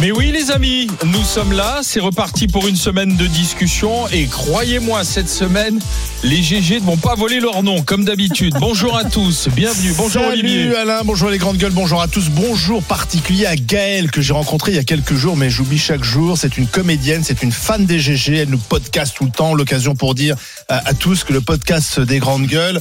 Mais oui les amis, nous sommes là, c'est reparti pour une semaine de discussion et croyez-moi, cette semaine, les GG ne vont pas voler leur nom comme d'habitude. Bonjour à tous, bienvenue, bonjour Salut Olivier. Alain, bonjour les grandes gueules, bonjour à tous. Bonjour particulier à Gaëlle que j'ai rencontré il y a quelques jours, mais j'oublie chaque jour. C'est une comédienne, c'est une fan des GG, elle nous podcast tout le temps. L'occasion pour dire à, à tous que le podcast des grandes gueules,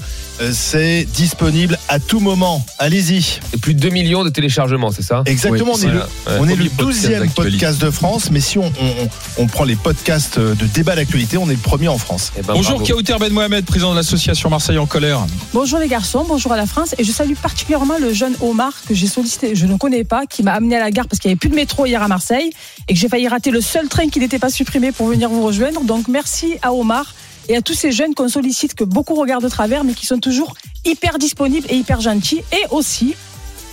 c'est disponible à tout moment. Allez-y. Et plus de 2 millions de téléchargements, c'est ça? Exactement, Oui, on est le, voilà, ouais. on est le Premier podcast 12e d'actualité. podcast de France, mais si on, on- on- on prend les podcasts de débat d'actualité, on est le premier en France. Eh ben, Bonjour bravo. Kauter Ben Mohamed, président de l'association Marseille en colère. Bonjour les garçons, bonjour à la France. Et je salue particulièrement le jeune Omar que j'ai sollicité, je ne connais pas, qui m'a amené à la gare parce qu'il n'y avait plus de métro hier à Marseille et que j'ai failli rater le seul train qui n'était pas supprimé pour venir vous rejoindre. Donc merci à Omar et à tous ces jeunes qu'on sollicite, que beaucoup regardent de travers, mais qui sont toujours hyper disponibles et hyper gentils. Et aussi,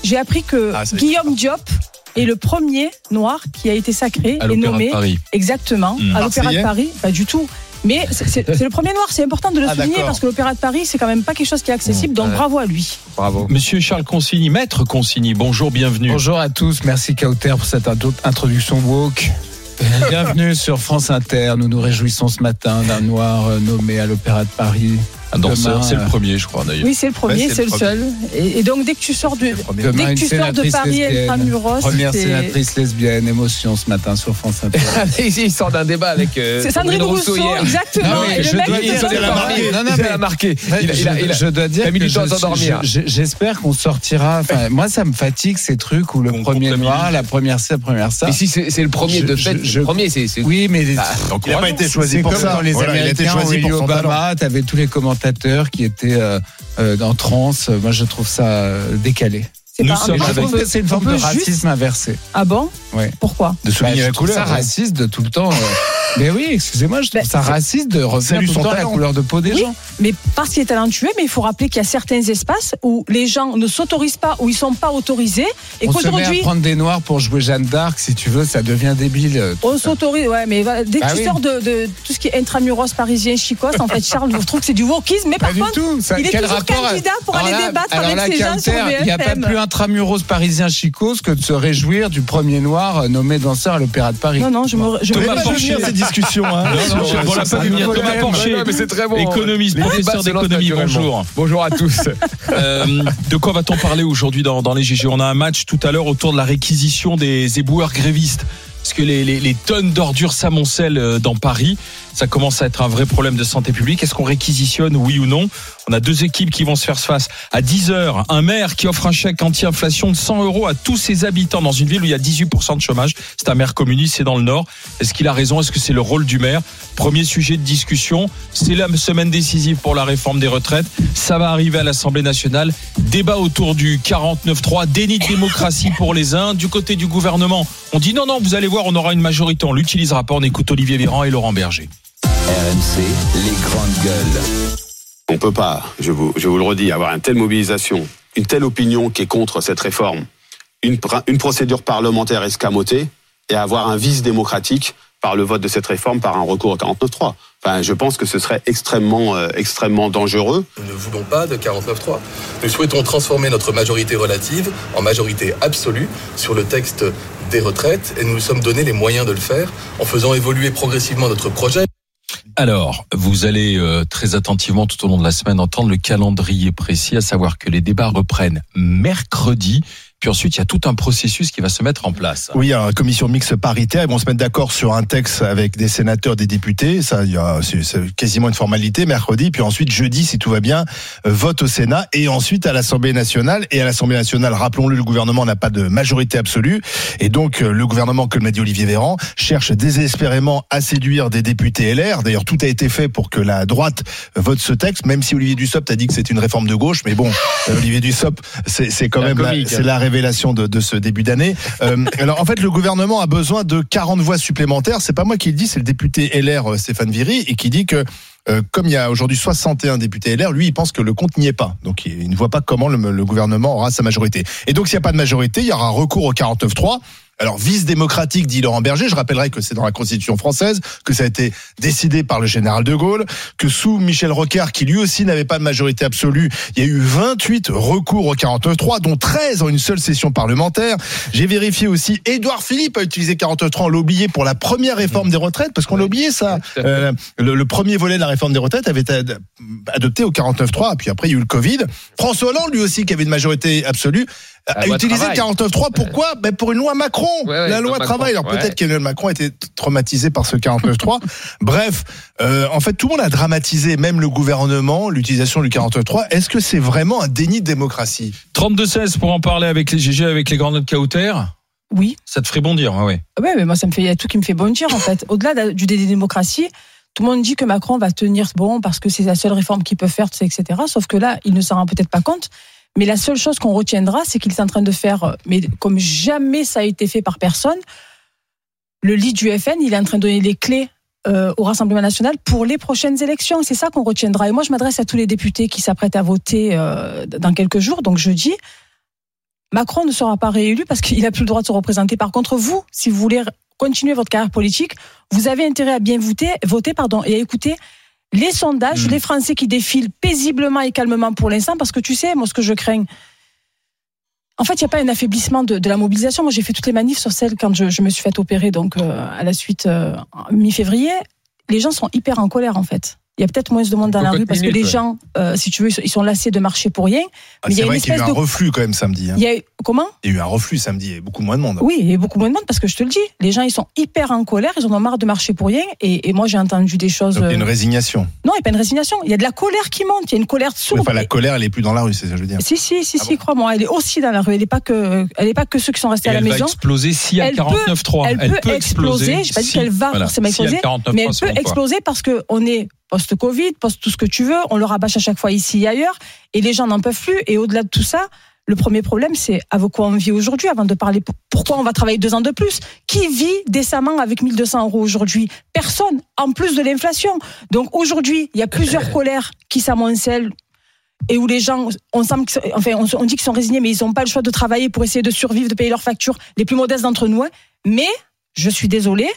j'ai appris que Ah, Guillaume Diop est le premier noir qui a été sacré À et l'Opéra nommé de Paris. exactement Hmm. à l'Opéra de Paris. Pas du tout. Mais c'est le premier noir, c'est important de le Ah, souligner parce que l'Opéra de Paris, c'est quand même pas quelque chose qui est accessible, donc Ouais. bravo à lui. Bravo. Monsieur Charles Consigny, maître Consigny, bonjour, bienvenue. Bonjour à tous, merci Kauter pour cette intro- introduction woke. Bienvenue sur France Inter. Nous nous réjouissons ce matin d'un noir euh, nommé à l'Opéra de Paris. Un danseur, Demain, c'est le euh, premier je crois d'ailleurs. Oui, c'est le premier, Ouais, c'est c'est le le seul. Et, et donc dès que tu sors de, Demain, dès que tu sors de Paris. Intramuros, Première c'est- sénatrice lesbienne, émotion ce matin sur France Inter. Il sort d'un débat avec. euh, c'est Sandrine Rousseau, hier. exactement. Non, et je le mec, dois il dire la pas. marqué. Non, non, Il mais- a marqué. Il a- il a- je, il a- je dois dire il a que je- J'espère qu'on sortira. Enfin, moi, ça me fatigue ces trucs où le premier noir, la première ci, la première ça. Mais si c'est c'est le premier de fait, je- le premier, c'est. c'est- Oui, mais Ah, Il n'a pas été choisi C'est pour comme ça. dans les il a Américains, choisi où pour son talent. Obama, t'avais tous les qui étaient euh, euh, en transe. Moi, je trouve ça euh, décalé. C'est Nous pas- sommes avec- trouve trouve- que c'est une forme de juste- racisme inversé. Ah bon Ouais. Pourquoi De souligner Bah, la je trouve couleur. ça raciste de tout le temps. euh, mais oui, excusez-moi, je trouve Bah, ça raciste de revenir Salut tout son le temps la talent. couleur de peau des Oui. gens. Mais parce qu'il est talentueux, mais il faut rappeler qu'il y a certains espaces où les gens ne s'autorisent pas, où ils sont pas autorisés, et On se met à qu'aujourd'hui prendre des noirs pour jouer Jeanne d'Arc, si tu veux, ça devient débile. euh, tout on ça. s'autorise. Ouais, mais dès que Bah tu oui. sors de, de tout ce qui est intramuros parisien, chicos, en fait, Charles, je trouve que c'est du wokisme, mais Pas par du contre, tout. Ça, il est quel toujours rapport à- candidat pour Alors aller là- débattre alors avec là, ces gens sur Kauter, Il n'y a pas BFM. plus intramuros parisien chicose que de se réjouir du premier noir euh, nommé danseur à l'Opéra de Paris. Non, non, je me. Je Thomas Porcher. cette discussion. Hein. Non, non, je- voilà, pas venir. Thomas Porcher, Non, mais c'est très bon. économiste, professeur d'économie, bonjour. Bonjour à tous. Euh, de quoi va-t-on parler aujourd'hui dans, dans les GG On a un match tout à l'heure autour de la réquisition des éboueurs grévistes. Parce que les, les- les tonnes d'ordures s'amoncellent euh, dans Paris. Ça commence à être un vrai problème de santé publique. Est-ce qu'on réquisitionne, oui ou non? On a deux équipes qui vont se faire face. À 10 heures, un maire qui offre un chèque anti-inflation de 100 euros à tous ses habitants dans une ville où il y a 18% de chômage. C'est un maire communiste, c'est dans le Nord. Est-ce qu'il a raison? Est-ce que c'est le rôle du maire? Premier sujet de discussion. C'est la semaine décisive pour la réforme des retraites. Ça va arriver à l'Assemblée nationale. Débat autour du 49-3, déni de démocratie pour les uns. Du côté du gouvernement, on dit non, non, vous allez voir, on aura une majorité. On l'utilisera pas. On écoute Olivier Véran et Laurent Berger. RMC, les grandes gueules. On peut pas, je vous, je vous le redis, avoir une telle mobilisation, une telle opinion qui est contre cette réforme, une, pr- une procédure parlementaire escamotée et avoir un vice démocratique par le vote de cette réforme par un recours au 49.3. Enfin, je pense que ce serait extrêmement, euh, extrêmement dangereux. Nous ne voulons pas de 49.3. Nous souhaitons transformer notre majorité relative en majorité absolue sur le texte des retraites et nous nous sommes donné les moyens de le faire en faisant évoluer progressivement notre projet. Alors, vous allez euh, très attentivement tout au long de la semaine entendre le calendrier précis, à savoir que les débats reprennent mercredi. Puis ensuite, il y a tout un processus qui va se mettre en place. Oui, alors, la commission mixte paritaire, ils vont se mettre d'accord sur un texte avec des sénateurs, des députés. Ça, il y a, c'est, c'est quasiment une formalité mercredi. Puis ensuite, jeudi, si tout va bien, euh, vote au Sénat et ensuite à l'Assemblée nationale. Et à l'Assemblée nationale, rappelons-le, le gouvernement n'a pas de majorité absolue. Et donc, euh, le gouvernement, comme l'a dit Olivier Véran, cherche désespérément à séduire des députés LR. D'ailleurs, tout a été fait pour que la droite vote ce texte, même si Olivier Dussopt a dit que c'est une réforme de gauche. Mais bon, euh, Olivier Dussopt, c'est, c'est quand même la- comique, c'est hein. la révélation de, de ce début d'année. Euh, alors en fait, le gouvernement a besoin de 40 voix supplémentaires. C'est pas moi qui le dis, c'est le député LR euh, Stéphane Viry et qui dit que euh, comme il y a aujourd'hui 61 députés LR, lui, il pense que le compte n'y est pas. Donc, il il ne voit pas comment le, le gouvernement aura sa majorité. Et donc, s'il n'y a pas de majorité, il y aura recours au 49-3. Alors vice démocratique, dit Laurent Berger. Je rappellerai que c'est dans la Constitution française, que ça a été décidé par le général de Gaulle, que sous Michel Rocard, qui lui aussi n'avait pas de majorité absolue, il y a eu 28 recours au 49.3, dont 13 en une seule session parlementaire. J'ai vérifié aussi, Édouard Philippe a utilisé 49.3, on l'a oublié pour la première réforme des retraites, parce qu'on l'a oublié ça. Euh, le, le premier volet de la réforme des retraites avait été ad- adopté au 49.3, puis après il y a eu le Covid. François Hollande, lui aussi, qui avait une majorité absolue, a loi utilisé le travail. 49.3. Pourquoi? Ben Pour une loi Macron. Ouais, ouais, la loi Macron, travail. Alors ouais. peut-être qu'Emmanuel Macron était traumatisé par ce 49.3. Bref, euh, en fait, tout le monde a dramatisé, même le gouvernement, l'utilisation du 49.3. Est-ce que c'est vraiment un déni de démocratie? 32-16 pour en parler avec les GG, avec les grandes notes Kauter? Oui. Ça te ferait bondir, ah ouais. Ouais, mais moi, ça me fait, il y a tout qui me fait bondir, en fait. Au-delà de- du déni de démocratie, tout le monde dit que Macron va tenir bon parce que c'est la seule réforme qu'il peut faire, etc. Sauf que là, il ne s'en rend peut-être pas compte. Mais la seule chose qu'on retiendra, c'est qu'il est en train de faire, euh, mais comme jamais ça a été fait par personne, le lead du FN, il est en train de donner les clés euh, au Rassemblement national pour les prochaines élections. C'est ça qu'on retiendra. Et moi, je m'adresse à tous les députés qui s'apprêtent à voter euh, dans quelques jours, donc jeudi. Macron ne sera pas réélu parce qu'il n'a plus le droit de se représenter. Par contre, vous, si vous voulez continuer votre carrière politique, vous avez intérêt à bien voter, voter pardon, et à écouter les sondages, Mm. les Français qui défilent paisiblement et calmement pour l'instant, parce que tu sais, moi, ce que je crains, en fait, il n'y a pas un affaiblissement de, de la mobilisation. Moi, j'ai fait toutes les manifs sur celle quand je, je me suis fait opérer, donc euh, à la suite euh, mi-février. Les gens sont hyper en colère, en fait. Il y a peut-être moins de monde dans la rue parce que les ouais. gens, euh, si tu veux, ils sont lassés de marcher pour rien. Ah, Mais il y C'est a une vrai qu'il y a eu espèce un de- reflux quand même samedi. hein. Il y a comment Il y a eu un reflux samedi. Il y a beaucoup moins de monde. Oui, il y a beaucoup moins de monde parce que je te le dis, les gens ils sont hyper en colère, ils en ont marre de marcher pour rien. Et, et moi j'ai entendu des choses. Donc il y a une euh, résignation. Non, il n'y a pas une résignation. Il y a de la colère qui monte. Il y a une colère sourde. Enfin, la Et- colère, elle est plus dans la rue, c'est ça que je veux dire. Si, si, si, Ah si, bon crois-moi. Elle est aussi dans la rue. Elle n'est pas que, elle est pas que ceux qui sont restés Et à la elle va maison. exploser si à Elle peut- 49-3. elle peut exploser. J'ai pas dit qu'elle va forcément exploser, 49-3, Mais elle peut exploser parce que on est post-Covid, post tout ce que tu veux. On le rabâche à chaque fois ici et ailleurs. Et les gens n'en peuvent plus. Et au-delà de tout ça, le premier problème, c'est avec quoi on vit aujourd'hui avant de parler pour- pourquoi on va travailler deux ans de plus. Qui vit décemment avec 1200 euros aujourd'hui? Personne, en plus de l'inflation. Donc aujourd'hui, il y a plusieurs colères qui s'amoncellent et où les gens, on, semble enfin, on, on dit qu'ils sont résignés, mais ils n'ont pas le choix de travailler pour essayer de survivre, de payer leurs factures, les plus modestes d'entre nous. hein. Mais, je suis désolée,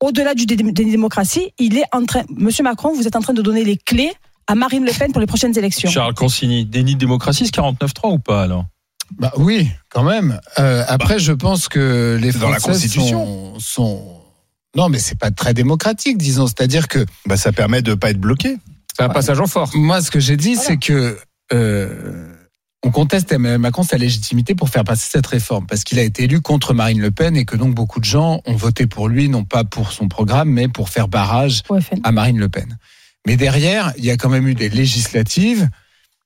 au-delà du dé- des démocraties, il est en train, Monsieur Macron, vous êtes en train de donner les clés à Marine Le Pen pour les prochaines élections. Charles Consigny, déni de démocratie, c'est 49-3 ou pas alors? Bah oui, quand même. Euh, après, je pense que les c'est dans la Français Constitution. sont, sont- Non, mais c'est pas très démocratique, disons. C'est-à-dire que Bah, ça permet de pas être bloqué. C'est un passage en force. moi, ce que j'ai dit, Voilà. c'est que euh, on conteste Emmanuel Macron sa légitimité pour faire passer cette réforme, parce qu'il a été élu contre Marine Le Pen et que donc beaucoup de gens ont voté pour lui, non pas pour son programme, mais pour faire barrage à Marine Le Pen. Mais derrière, il y a quand même eu des législatives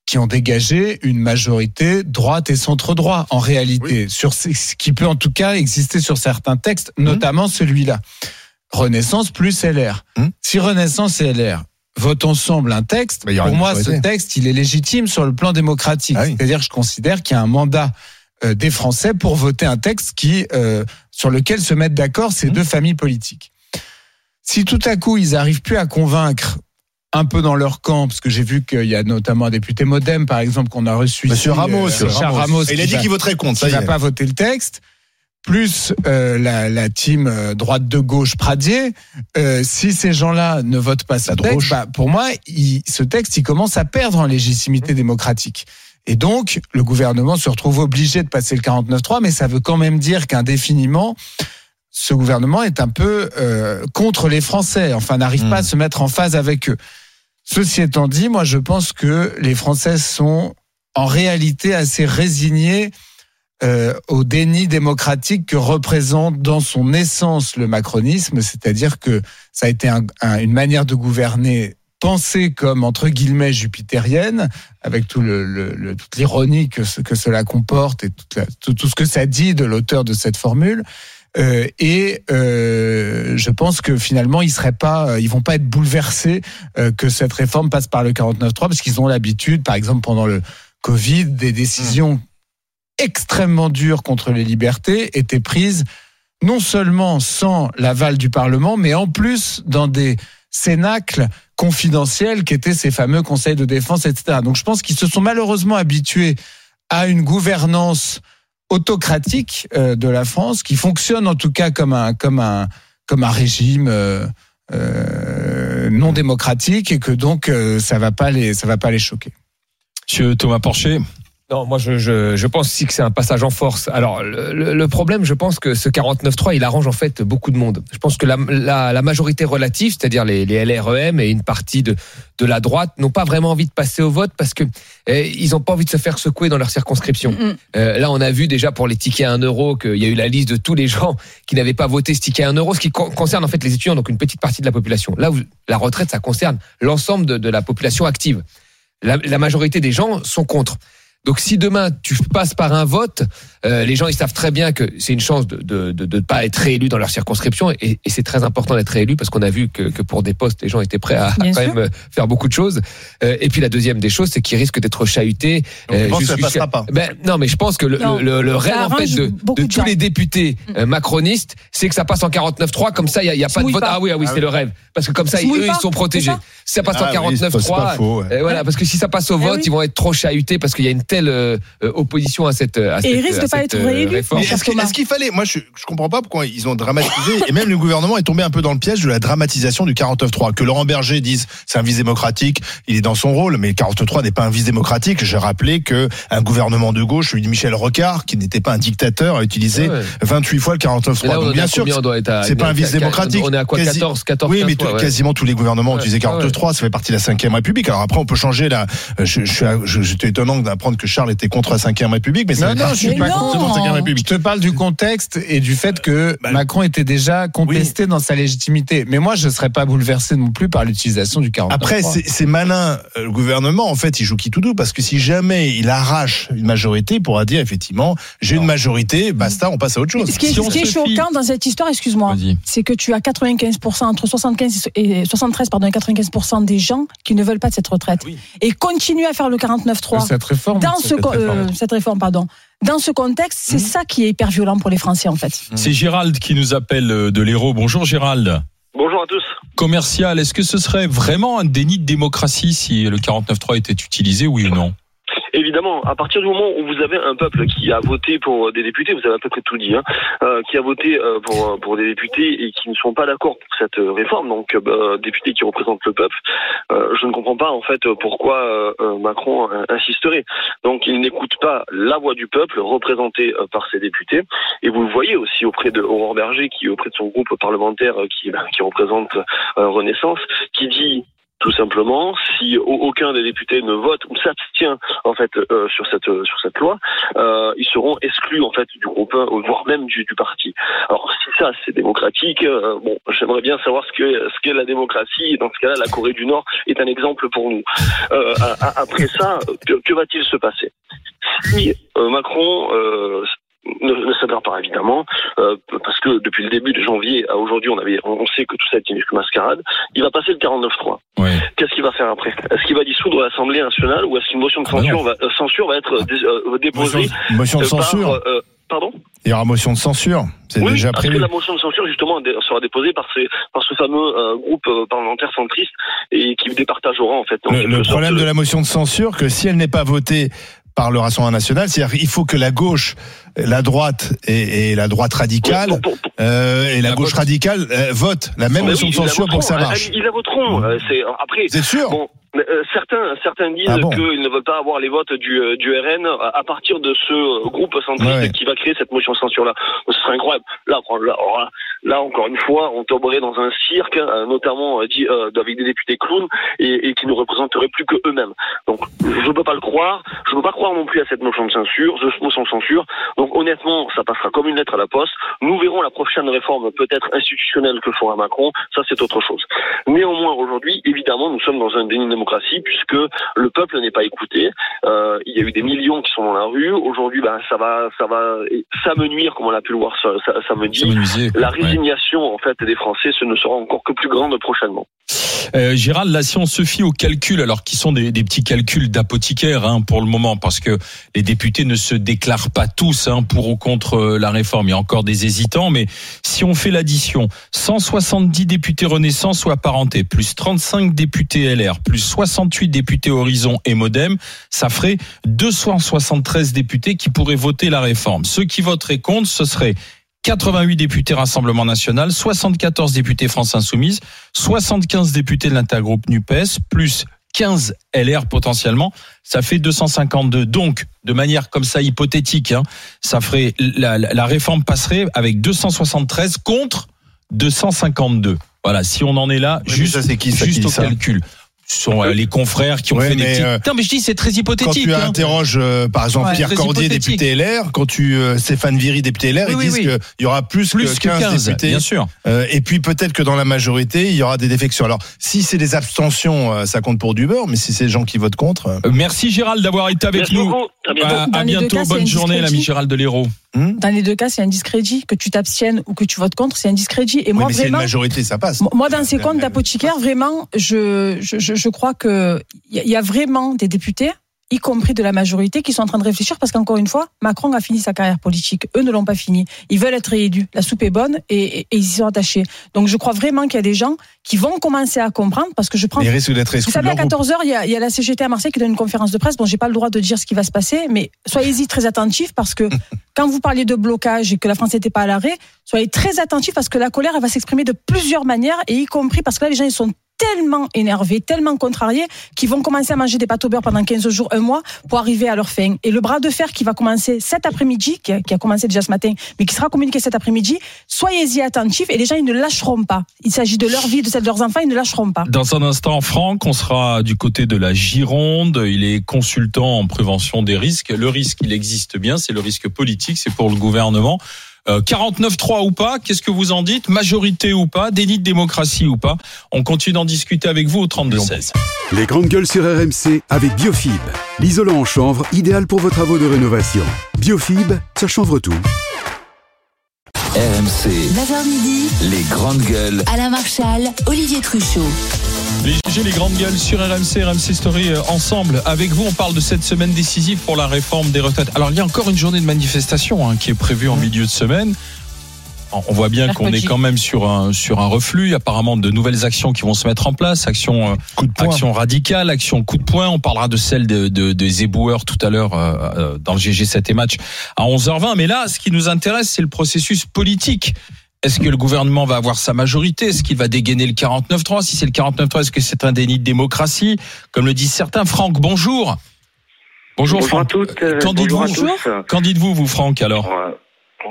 qui ont dégagé une majorité droite et centre-droit, en réalité, sur ce qui peut en tout cas exister sur certains textes, notamment celui-là. Renaissance plus LR. Mmh. Si Renaissance et LR votent ensemble un texte, Bah, il pour moi, ce texte, il est légitime sur le plan démocratique. Ah oui. C'est-à-dire que je considère qu'il y a un mandat euh, des Français pour voter un texte qui, euh, sur lequel se mettent d'accord ces Mmh. deux familles politiques. Si tout à coup, ils arrivent plus à convaincre un peu dans leur camp, parce que j'ai vu qu'il y a notamment un député modem, par exemple, qu'on a reçu. Monsieur ici, Ramos, euh, Richard Ramos, il a dit qu'il voterait contre. Ça va est. pas voter le texte, plus euh, la, la team euh, droite de gauche Pradier, euh, si ces gens-là ne votent pas ce texte, bah, pour moi, il- ce texte, il commence à perdre en légitimité démocratique. Et donc, le gouvernement se retrouve obligé de passer le 49-3, mais ça veut quand même dire qu'indéfiniment, ce gouvernement est un peu euh, contre les Français, enfin n'arrive pas à se mettre en phase avec eux. Ceci étant dit, moi je pense que les Français sont en réalité assez résignés euh, au déni démocratique que représente dans son essence le macronisme, c'est-à-dire que ça a été un- un- une manière de gouverner pensée comme entre guillemets jupitérienne, avec tout toute l'ironie que, ce- que cela comporte et tout, ce que ça dit de l'auteur de cette formule. Euh, et euh, je pense que finalement, ils seraient pas, ils vont pas être bouleversés euh, que cette réforme passe par le 49.3 parce qu'ils ont l'habitude, par exemple pendant le Covid, des décisions extrêmement dures contre les libertés étaient prises non seulement sans l'aval du Parlement, mais en plus dans des cénacles confidentiels qui étaient ces fameux conseils de défense, etc. Donc je pense qu'ils se sont malheureusement habitués à une gouvernance autocratique euh, de la France, qui fonctionne en tout cas comme un comme un comme un régime euh, euh, non démocratique et que donc ça va va pas les choquer. Monsieur Thomas Porcher. Non, moi je, je, je pense aussi que c'est un passage en force. Alors le, problème, je pense que ce 49-3, il arrange en fait beaucoup de monde. Je pense que la, la, la majorité relative, c'est-à-dire les, les LREM et une partie de, de la droite, n'ont pas vraiment envie de passer au vote parce que eh, ils n'ont pas envie de se faire secouer dans leur circonscription. Euh, là, on a vu déjà pour les tickets à 1 euro qu'il y a eu la liste de tous les gens qui n'avaient pas voté ce ticket à 1 euro, ce qui con- concerne en fait les étudiants, donc une petite partie de la population. Là où la retraite, ça concerne l'ensemble de, de la population active. La, la majorité des gens sont contre. Donc si demain tu passes par un vote, euh, les gens ils savent très bien que c'est une chance de de, de, de pas être réélu dans leur circonscription et, et c'est très important d'être réélu parce qu'on a vu que, que pour des postes les gens étaient prêts à, Bien quand sûr. même euh, faire beaucoup de choses. Euh, et puis la deuxième des choses c'est qu'ils risquent d'être chahutés. Donc, je pense que ça passera pas. Ben, non mais je pense que le, Non, le, le rêve en fait de, de de tous les députés euh, macronistes c'est que ça passe en 49-3 comme ça il y a, il y a pas de vote. pas. Ah oui ah oui Ah c'est oui. le rêve parce que comme ça eux pas, ils sont protégés. Si ça passe Ah en oui, c'est pas- c'est pas 49-3 faux, ouais. euh, voilà, parce que si ça passe au vote, oui. ils vont être trop chahutés parce qu'il y a une telle euh, euh, opposition à cette. À Et risquent à de pas cette, être euh, réforme. Mais est-ce qu'il fallait Moi, je, je comprends pas pourquoi ils ont dramatisé et même le gouvernement est tombé un peu dans le piège de la dramatisation du 49-3. Que Laurent Berger dise c'est un vice démocratique, il est dans son rôle, mais le 49-3 n'est pas un vice démocratique. J'ai rappelé que un gouvernement de gauche, celui de Michel Rocard, qui n'était pas un dictateur, a utilisé Ouais. 28 fois le 49-3. Et là, on Donc bien sûr, c'est pas un vice démocratique. On est à quoi Quasi- 14, 14, oui, mais 15 fois, ouais. quasiment tous les gouvernements ont utilisé Ouais, 49-3. Ça fait partie de la 5 République. Alors après, on peut changer la. Je, je je- j'étais étonnant d'apprendre que Charles était contre la 5 République, mais ça Non, non, je suis pas non. contre. de la 5 République. Je te parle du contexte et du fait que Bah, Macron était déjà contesté dans sa légitimité. Mais moi, je ne serais pas bouleversé non plus par l'utilisation du 49. Après, c'est c'est malin. euh, Le gouvernement, en fait, il joue qui tout doux parce que si jamais il arrache une majorité, il pourra dire effectivement, j'ai une majorité, basta, on passe à autre chose. Ce qui est, Si ce qui est choquant dans cette histoire, excuse-moi, Vas-y. c'est que tu as 95%, entre 75 et 73, pardon, et 95% des gens qui ne veulent pas de cette retraite. Oui. Et continuent à faire le 49-3 cette réforme. dans cette ce, réforme. euh, cette réforme, pardon. Dans ce contexte, c'est ça qui est hyper violent pour les Français, en fait. C'est Gérald qui nous appelle euh, de l'Hérault. Bonjour Gérald. Bonjour à tous. Commercial, est-ce que ce serait vraiment un déni de démocratie si le 49.3 était utilisé, oui ou non? Évidemment, à partir du moment où vous avez un peuple qui a voté pour des députés, vous avez à peu près tout dit, hein, euh, qui a voté euh, pour, pour des députés et qui ne sont pas d'accord pour cette euh, réforme, donc euh, bah, députés qui représentent le peuple, euh, je ne comprends pas en fait pourquoi euh, euh, Macron euh, insisterait. Donc il n'écoute pas la voix du peuple représentée euh, par ses députés, et vous le voyez aussi auprès de Aurore Berger, qui auprès de son groupe parlementaire euh, qui, qui représente euh, Renaissance, qui dit tout simplement, si au- aucun des députés ne vote ou s'abstient en fait euh, sur cette sur cette loi, euh, ils seront exclus en fait du groupe, voire même du, du parti. Alors si ça c'est démocratique, euh, bon, j'aimerais bien savoir ce que ce qu'est la démocratie. Dans ce cas-là, la Corée du Nord est un exemple pour nous. Euh, après ça, que, que va-t-il se passer? Si euh, Macron pas évidemment, euh, parce que depuis le début de janvier à aujourd'hui, on avait, on sait que tout ça est une mascarade. Il va passer le 49-3 Oui. qu'est-ce qu'il va faire après? Est-ce qu'il va dissoudre l'Assemblée nationale ou est-ce qu'une motion de Ah bah censure non. va, euh, censure va être euh, dé- déposée Motion, motion de par, censure. Pardon? Il y aura motion de censure. C'est Oui, déjà parce prévu. que la motion de censure justement sera déposée par, ces, par ce fameux euh, groupe parlementaire centriste et qui départagera en fait. Le, le problème de la motion de censure, que si elle n'est pas votée par le Rassemblement national, c'est-à-dire qu'il faut que la gauche, la droite et, et la droite radicale Pour- pour- pour- euh, et la La gauche vote. radicale euh, votent la même motion oui, de censure pour que ça voteront. marche. Ah, Ils la voteront. euh, c'est- Après, Vous êtes sûr? Bon, euh, certains, certains disent Ah bon qu'ils ne veulent pas avoir les votes du, euh, du RN à, partir de ce euh, groupe centriste Ouais. qui va créer cette motion de censure-là. Ce serait incroyable. Là, là, alors là, là, encore une fois, on tomberait dans un cirque, euh, notamment euh, dit, euh, avec des députés clowns et, et qui ne représenteraient plus que eux-mêmes. Donc, je ne peux pas le croire. Je ne peux pas croire non plus à cette motion de censure, cette motion de censure. Donc, honnêtement, ça passera comme une lettre à la poste. Nous verrons la prochaine réforme, peut-être institutionnelle, que fera Macron. Ça, c'est autre chose. Néanmoins, aujourd'hui, évidemment, nous sommes dans un déni de démocratie puisque le peuple n'est pas écouté. Euh, il y a eu des millions qui sont dans la rue. Aujourd'hui, ben, ça va, ça va s'amenuire, comme on a pu le voir, ça, ça, ça me dit. La Ouais. résignation, en fait, des Français, ce ne sera encore que plus grande prochainement. Euh, Gérald, là, si on se fie aux calculs, alors qui sont des, des petits calculs d'apothicaire hein, pour le moment, parce que les députés ne se déclarent pas tous hein, pour ou contre euh, la réforme. Il y a encore des hésitants, mais si on fait l'addition, 170 députés Renaissance ou apparentés, plus 35 députés LR, plus 68 députés Horizon et Modem, ça ferait 273 députés qui pourraient voter la réforme. Ceux qui voteraient contre, ce serait 88 députés Rassemblement National, 74 députés France Insoumise, 75 députés de l'intergroupe NUPES, plus 15 LR potentiellement, ça fait 252. Donc, de manière comme ça hypothétique, hein, ça ferait la, réforme passerait avec 273 contre 252. Voilà, si on en est là, juste, ça, c'est qui, ça, juste qui au ça calcul. Ce sont euh, les confrères qui ont Ouais, fait des petits. euh, non, mais je dis c'est très Quand hypothétique. tu hein. interroges, euh, par exemple, Ouais. Pierre Cordier, député LR, quand tu euh, Stéphane Viry, député LR, Oui, ils oui, disent oui. qu'il y aura plus, plus que 15, députés. bien sûr. Euh, et puis peut-être que dans la majorité, il y aura des défections. Alors, si c'est des abstentions, euh, ça compte pour du beurre, mais si c'est les gens qui votent contre. euh, Euh, Merci Gérald d'avoir été avec Merci nous. beaucoup. À bientôt. À, cas, bonne journée, l'ami. Gérald de l'Hérault. Hmm Dans les deux cas, c'est un discrédit. Que tu t'abstiennes ou que tu votes contre, c'est un discrédit. Et Oui, moi, mais c'est une vraiment, majorité, ça passe. moi, dans ces comptes d'apothicaire, vraiment, je, je, je je crois que il y a- il y a vraiment des députés, y compris de la majorité, qui sont en train de réfléchir parce qu'encore une fois, Macron a fini sa carrière politique. Eux ne l'ont pas fini. Ils veulent être réélus. La soupe est bonne et, et- et ils y sont attachés. Donc, je crois vraiment qu'il y a des gens qui vont commencer à comprendre parce que je prends Ils risquent d'être vous savez, à leur groupe. 14h, il y a, il y a la CGT à Marseille qui donne une conférence de presse. Bon, j'ai pas le droit de dire ce qui va se passer, mais soyez-y très attentifs parce que quand vous parliez de blocage et que la France n'était pas à l'arrêt, soyez très attentifs parce que la colère, elle va s'exprimer de plusieurs manières et y compris parce que là, les gens, ils sont tellement énervés, tellement contrariés qu'ils vont commencer à manger des pâtes au beurre pendant 15 jours, un mois pour arriver à leur fin. Et le bras de fer qui va commencer cet après-midi, qui a, commencé déjà ce matin, mais qui sera communiqué cet après-midi, soyez-y attentifs et les gens, ils ne lâcheront pas. Il s'agit de leur vie, de celle de leurs enfants, ils ne lâcheront pas. Dans un instant, Franck, on sera du côté de la Gironde. Il est consultant en prévention des risques. Le risque, il existe bien, c'est le risque politique, c'est pour le gouvernement. Euh, 49-3 ou pas, qu'est-ce que vous en dites Majorité ou pas Déni de démocratie ou pas On continue d'en discuter avec vous au 32-16. Les grandes gueules sur RMC avec Biofib. L'isolant en chanvre, idéal pour vos travaux de rénovation. Biofib, ça chanvre tout. RMC, 9h midi, les grandes gueules. Alain Marchal, Olivier Truchot. Les GG, les grandes gueules sur RMC, RMC Story euh, ensemble. Avec vous, on parle de cette semaine décisive pour la réforme des retraites. Alors, il y a encore une journée de manifestation hein, qui est prévue en milieu de semaine. On voit bien qu'on est quand même sur un sur un reflux. Apparemment, de nouvelles actions qui vont se mettre en place. Actions, euh, Coup de poing. action radicale, action coup de poing. On parlera de celle de, de, des éboueurs tout à l'heure euh, euh, dans le GG 7 et match à 11h20. Mais là, ce qui nous intéresse, c'est le processus politique. Est-ce que le gouvernement va avoir sa majorité? Est-ce qu'il va dégainer le 49-3 Si c'est le 49-3, est-ce que c'est un déni de démocratie? Comme le disent certains. Franck, bonjour. Bonjour, Bonjour à Franck. toutes. euh, Qu'en bonjour à dites-vous tous. Qu'en dites-vous, vous, Franck, alors? Ouais.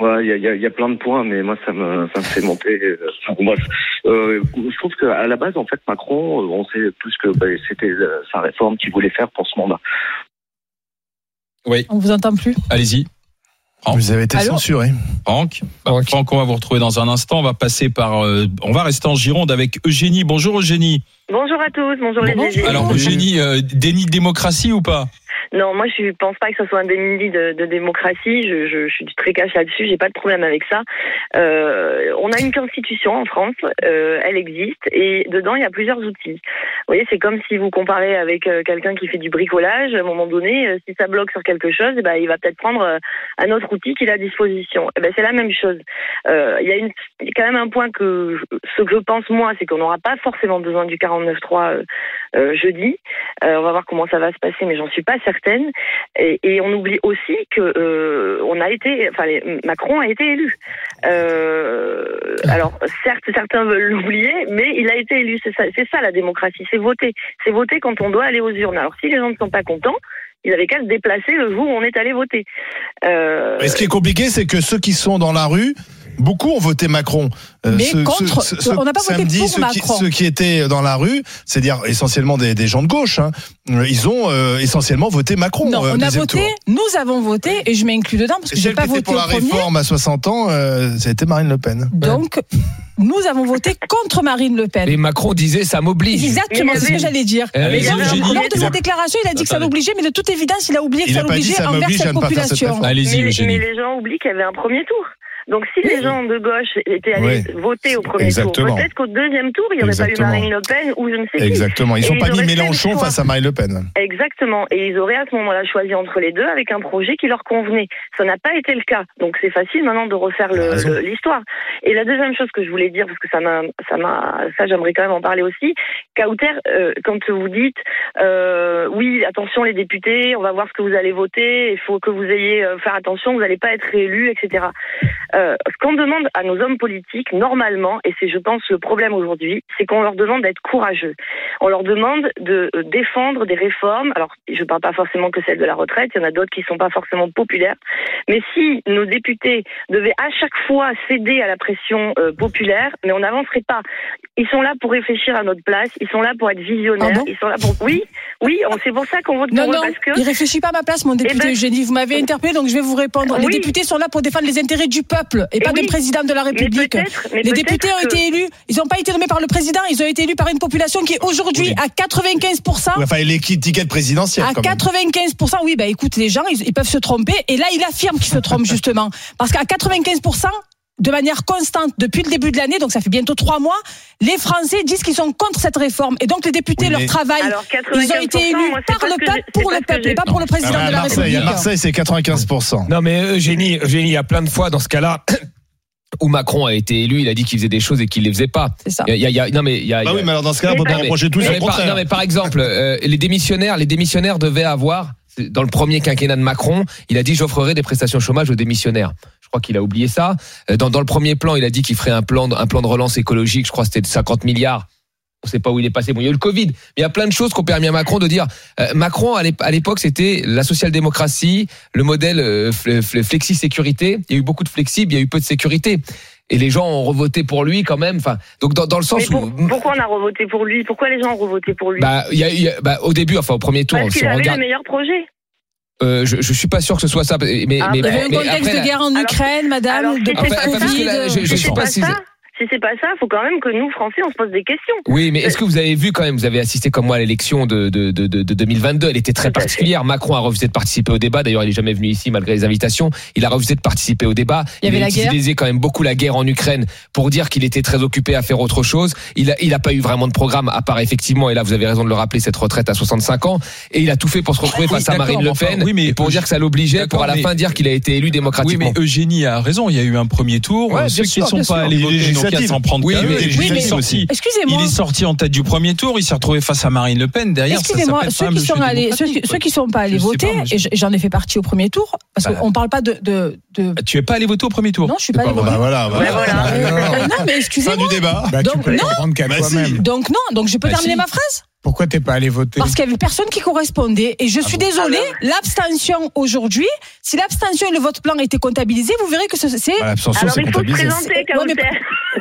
Ouais, il y a, il y a- il y a plein de points, mais moi ça me ça me fait monter. euh, enfin, bref, Euh, je trouve qu'à la base, en fait, Macron, euh, on sait tous que bah, c'était euh, sa réforme qu'il voulait faire pour ce mandat. Oui, On vous entend plus. allez-y. Vous avez été Allô censuré. Franck. Franck. Franck, on va vous retrouver dans un instant. On va passer par. euh, on va rester en Gironde avec Eugénie. Bonjour Eugénie. Bonjour à tous, bonjour les Bonjour. GG. Alors Eugénie, euh, déni de démocratie ou pas? Non, moi je pense pas que ce soit un déni de, de démocratie. Je, je, je suis très cash là-dessus. J'ai pas de problème avec ça. Euh, on a une constitution en France, euh, elle existe et dedans il y a plusieurs outils. Vous voyez, c'est comme si vous comparez avec euh, quelqu'un qui fait du bricolage. À un moment donné, euh, si ça bloque sur quelque chose, eh ben, il va peut-être prendre euh, un autre outil qu'il a à disposition. Eh ben, c'est la même chose. Euh, Il y a une, quand même un point que ce que je pense moi, c'est qu'on n'aura pas forcément besoin du 49.3 euh, euh, jeudi. Euh, on va voir comment ça va se passer, mais j'en suis pas certaine. Et, on oublie aussi que euh, Macron a été élu. Euh, alors, certes, certains veulent l'oublier, mais il a été élu. C'est ça, c'est ça la démocratie, c'est voter. C'est voter quand on doit aller aux urnes. Alors, si les gens ne sont pas contents, ils avaient qu'à se déplacer le jour où on est allé voter. Euh, Et ce qui est compliqué, c'est que ceux qui sont dans la rue, beaucoup ont voté Macron. Euh, Mais contre, on n'a pas voté samedi, pour ceux qui, Macron. ceux qui étaient dans la rue, c'est-à-dire essentiellement des, des gens de gauche, hein, euh, ils ont euh, essentiellement voté Macron. Non, euh, on a voté, tour. nous avons voté, et je m'inclus dedans parce que j'ai pas voté pour au la premier. réforme à 60 ans, euh, ça a été Marine Le Pen. Donc, nous avons voté contre Marine Le Pen. Et Macron disait ça m'oblige. Exactement, c'est ce que j'allais dire. Euh, Mais Allez-y, lors- de sa déclaration, il a dit que ça l'obligeait, mais de toute évidence, il a oublié que Il ça l'obligeait envers cette population. mais, les gens oublient qu'il y avait un premier tour. Donc si les gens de gauche étaient allés voter au premier Exactement. tour, peut-être qu'au deuxième tour, il n'y aurait Exactement. pas eu Marine Le Pen ou je ne sais qui. Exactement. Ils n'ont pas mis Mélenchon face à Marine Le Pen. Exactement. Et ils auraient à ce moment-là choisi entre les deux avec un projet qui leur convenait. Ça n'a pas été le cas. Donc c'est facile maintenant de refaire l'histoire. Et la deuxième chose que je voulais dire, parce que ça m'a, ça m'a, ça j'aimerais quand même en parler aussi. Kauter, euh, quand vous dites, euh, oui, attention les députés, on va voir ce que vous allez voter, il faut que vous ayez euh, faire attention, vous n'allez pas être réélu, etc. Euh, ce qu'on demande à nos hommes politiques, normalement, et c'est je pense le problème aujourd'hui, c'est qu'on leur demande d'être courageux. On leur demande de euh, défendre des réformes. Alors, je ne parle pas forcément que celle de la retraite, il y en a d'autres qui ne sont pas forcément populaires. Mais si nos députés devaient à chaque fois céder à la pression euh, populaire, mais on n'avancerait pas. Ils sont là pour réfléchir à notre place, ils sont là pour être visionnaires, ils sont là pour... Oui, oui, c'est pour ça qu'on vote Non, pour eux, non, parce que... il réfléchit pas à ma place, mon député Eh ben- Eugénie. Vous m'avez interpellé, donc je vais vous répondre. Les députés sont là pour défendre les intérêts du peuple et Eh pas oui. du président de la République. mais Les députés ont que- été élus. Ils n'ont pas été nommés par le président. Ils ont été élus par une population qui est aujourd'hui à 95%. Enfin, l'étiquette présidentielle. À quand même. 95%, oui, bah écoute, les gens, ils, ils peuvent se tromper. Et là, il affirme qu'ils se trompent, justement. Parce qu'à 95%, de manière constante, depuis le début de l'année, donc ça fait bientôt trois mois, les Français disent qu'ils sont contre cette réforme. Et donc, les députés, Oui, leur travail, Alors, ils ont été 95%, élus moi, par le peuple, pour le peuple, et pas pour le président Ah, de la Marseille, à République. Marseille, c'est 95%. Non, mais Eugénie, Eugénie, il y a plein de fois dans ce cas-là où Macron a été élu, il a dit qu'il faisait des choses et qu'il les faisait pas. C'est ça. Il y a- il y a- non mais il y a, Bah il y oui, mais alors dans ce cas-là, on peut pas reprocher tout non, mais par, non, mais par exemple, euh, les démissionnaires, les démissionnaires devaient avoir dans le premier quinquennat de Macron, il a dit j'offrerai des prestations chômage aux démissionnaires. Je crois qu'il a oublié ça. Euh, Dans, dans le premier plan, il a dit qu'il ferait un plan, un plan de relance écologique. Je crois que c'était de 50 milliards. On sait pas où il est passé. Bon, il y a eu le Covid. Mais il y a plein de choses qui ont permis à Macron de dire. euh, Macron, à l'ép- à l'époque, c'était la social-démocratie, le modèle euh, fle- fle- flexi-sécurité. Il y a eu beaucoup de flexible, il y a eu peu de sécurité. Et les gens ont revoté pour lui quand même. Enfin, donc dans, dans le Mais sens pour- où, pourquoi on a revoté pour lui? Pourquoi les gens ont revoté pour lui? Bah, il y a, y a- bah, au début, enfin au premier tour, Parce si qu'il on avait regarde, le meilleur projet. euh, je, je suis pas sûr que ce soit ça. Mais, mais, Ah, mais- Il y avait un mais contexte après, de la- guerre en Alors- Ukraine, madame, Alors, de parce que là, je- je sais pas pas si- ça, si c'est pas ça, faut quand même que nous, Français, on se pose des questions. Oui, mais est-ce que vous avez vu quand même, vous avez assisté comme moi à l'élection de, de, de, de, de 2022, elle était très particulière. Macron a refusé de participer au débat, d'ailleurs il est jamais venu ici malgré les invitations, il a refusé de participer au débat. Il y avait a la guerre. utilisé quand même beaucoup la guerre en Ukraine pour dire qu'il était très occupé à faire autre chose. Il a, il a pas eu vraiment de programme, à part effectivement, et là vous avez raison de le rappeler, cette retraite à 65 ans, et il a tout fait pour se retrouver Oui, face à Marine Le enfin, Pen, oui, mais- et pour dire que ça l'obligeait pour à la fin dire qu'il a été élu Oui, démocratiquement. mais Eugénie a raison. Il y a eu un premier tour. Ouais, Ceux qui ne sont pas allés voter législatives. s'en prendre Oui, mais- oui, il est mais- sorti. Excusez-moi. Il est sorti en tête du premier tour. Il s'est retrouvé face à Marine Le Pen. Derrière, Excusez-moi, ceux qui sont monsieur allés, ceux qui, démocratique, ceux qui sont pas allés Je voter, pas, et j'en ai fait partie au premier tour, parce Bah. qu'on parle pas de, de, de- Tu es pas allé voter au premier tour non, je suis pas allée Bah voter. voilà, Ouais, voilà. voilà. Euh, non, mais Fin excusez-moi. du débat. Bah, tu Donc, peux non. Bah. Donc non, donc je peux Bah, terminer ma phrase? Pourquoi t'es pas allé voter? Parce qu'il y avait personne qui correspondait et je suis désolée, l'abstention aujourd'hui, si l'abstention et le vote blanc étaient comptabilisés, vous verrez que ce- c'est Voilà, L'abstention, Alors, c'est il faut se comptabilisé. présenter, mais- Kauter.